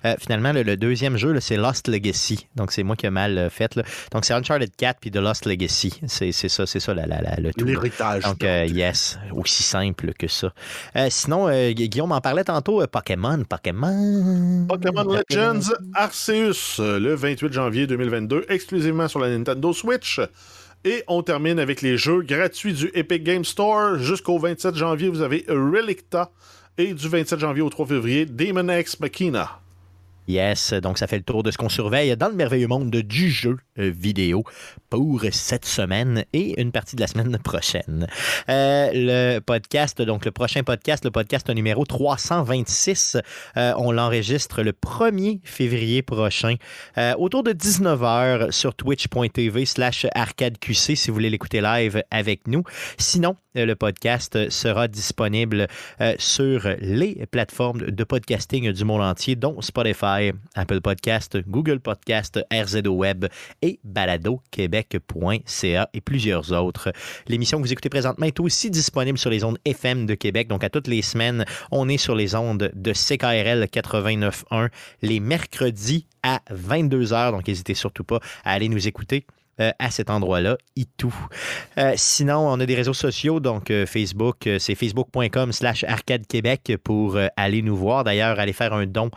Euh, finalement, le, le deuxième jeu, c'est Lost Legacy. Donc, c'est moi qui ai mal euh, fait. là. Donc, c'est Uncharted 4 puis The Lost Legacy. C'est ça, c'est ça la- la- la- le tout. L'héritage. Donc, euh, yes, aussi simple que ça. Euh, sinon, Gu- Guillaume en parlait tantôt, Pokémon, Pokémon. Pokémon Legends Arceus, le 28 janvier 2022, exclusivement sur la Nintendo Switch. Et on termine avec les jeux gratuits du Epic Game Store. Jusqu'au 27 janvier, vous avez Relicta. Et du 27 janvier au 3 février, Demon X Machina. Yes, donc ça fait le tour de ce qu'on surveille dans le merveilleux monde du jeu euh, vidéo pour cette semaine et une partie de la semaine prochaine. Euh, le podcast, donc le prochain podcast, le podcast numéro 326, euh, on l'enregistre le 1er février prochain autour de 19h sur twitch.tv slash arcadeqc si vous voulez l'écouter live avec nous. Sinon, le podcast sera disponible sur les plateformes de podcasting du monde entier, dont Spotify, Apple Podcast, Google Podcast, RZO Web et baladoquebec.ca et plusieurs autres. L'émission que vous écoutez présentement est aussi disponible sur les ondes FM de Québec. Donc, à toutes les semaines, on est sur les ondes de CKRL 89.1 les mercredis à 22h. Donc, n'hésitez surtout pas à aller nous écouter euh, à cet endroit-là, et tout. Euh, sinon, on a des réseaux sociaux, donc euh, Facebook, c'est facebook.com slash arcade québec pour aller nous voir. D'ailleurs, allez faire un don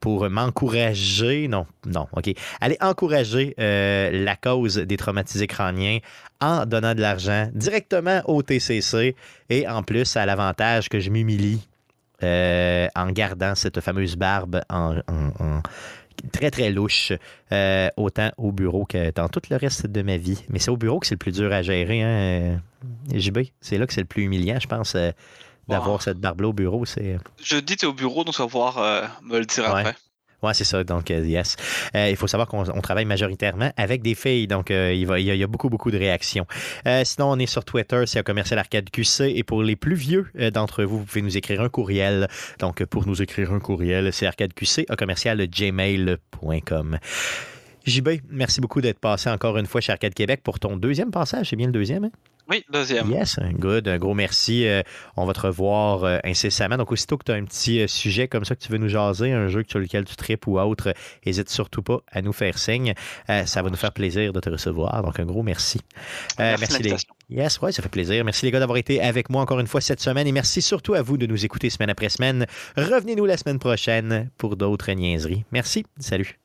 pour m'encourager. Non, non, OK. Allez encourager la cause des traumatisés crâniens en donnant de l'argent directement au TCC et en plus à l'avantage que je m'humilie en gardant cette fameuse barbe en- très très louche, euh, autant au bureau que dans tout le reste de ma vie. Mais c'est au bureau que c'est le plus dur à gérer, hein, euh, JB. C'est là que c'est le plus humiliant, je pense, euh, d'avoir Wow. cette barbe-là au bureau. C'est Je dis t'es au bureau, donc tu vas pouvoir me le dire Ouais. après. Ouais, c'est ça. Donc, euh, yes. Euh, il faut savoir qu'on on travaille majoritairement avec des filles. Donc, euh, il, y a, beaucoup, beaucoup de réactions. Sinon, on est sur Twitter. C'est commercial arcade QC. Et pour les plus vieux d'entre vous, vous pouvez nous écrire un courriel. Donc, pour nous écrire un courriel, c'est arcadeqc à commercial gmail.com. JB, merci beaucoup d'être passé encore une fois chez Arcade Québec pour ton deuxième passage. C'est bien le deuxième, hein? Oui, deuxième. Yes, good. Un gros merci. Euh, on va te revoir euh, incessamment. Donc, aussitôt que tu as un petit euh, sujet comme ça que tu veux nous jaser, un jeu sur lequel tu tripes ou autre, n'hésite surtout pas à nous faire signe. Ça va nous faire plaisir de te recevoir. Donc, un gros merci. Merci de les... Yes, ouais, ça fait plaisir. Merci les gars d'avoir été avec moi encore une fois cette semaine et merci surtout à vous de nous écouter semaine après semaine. Revenez-nous la semaine prochaine pour d'autres niaiseries. Merci. Salut.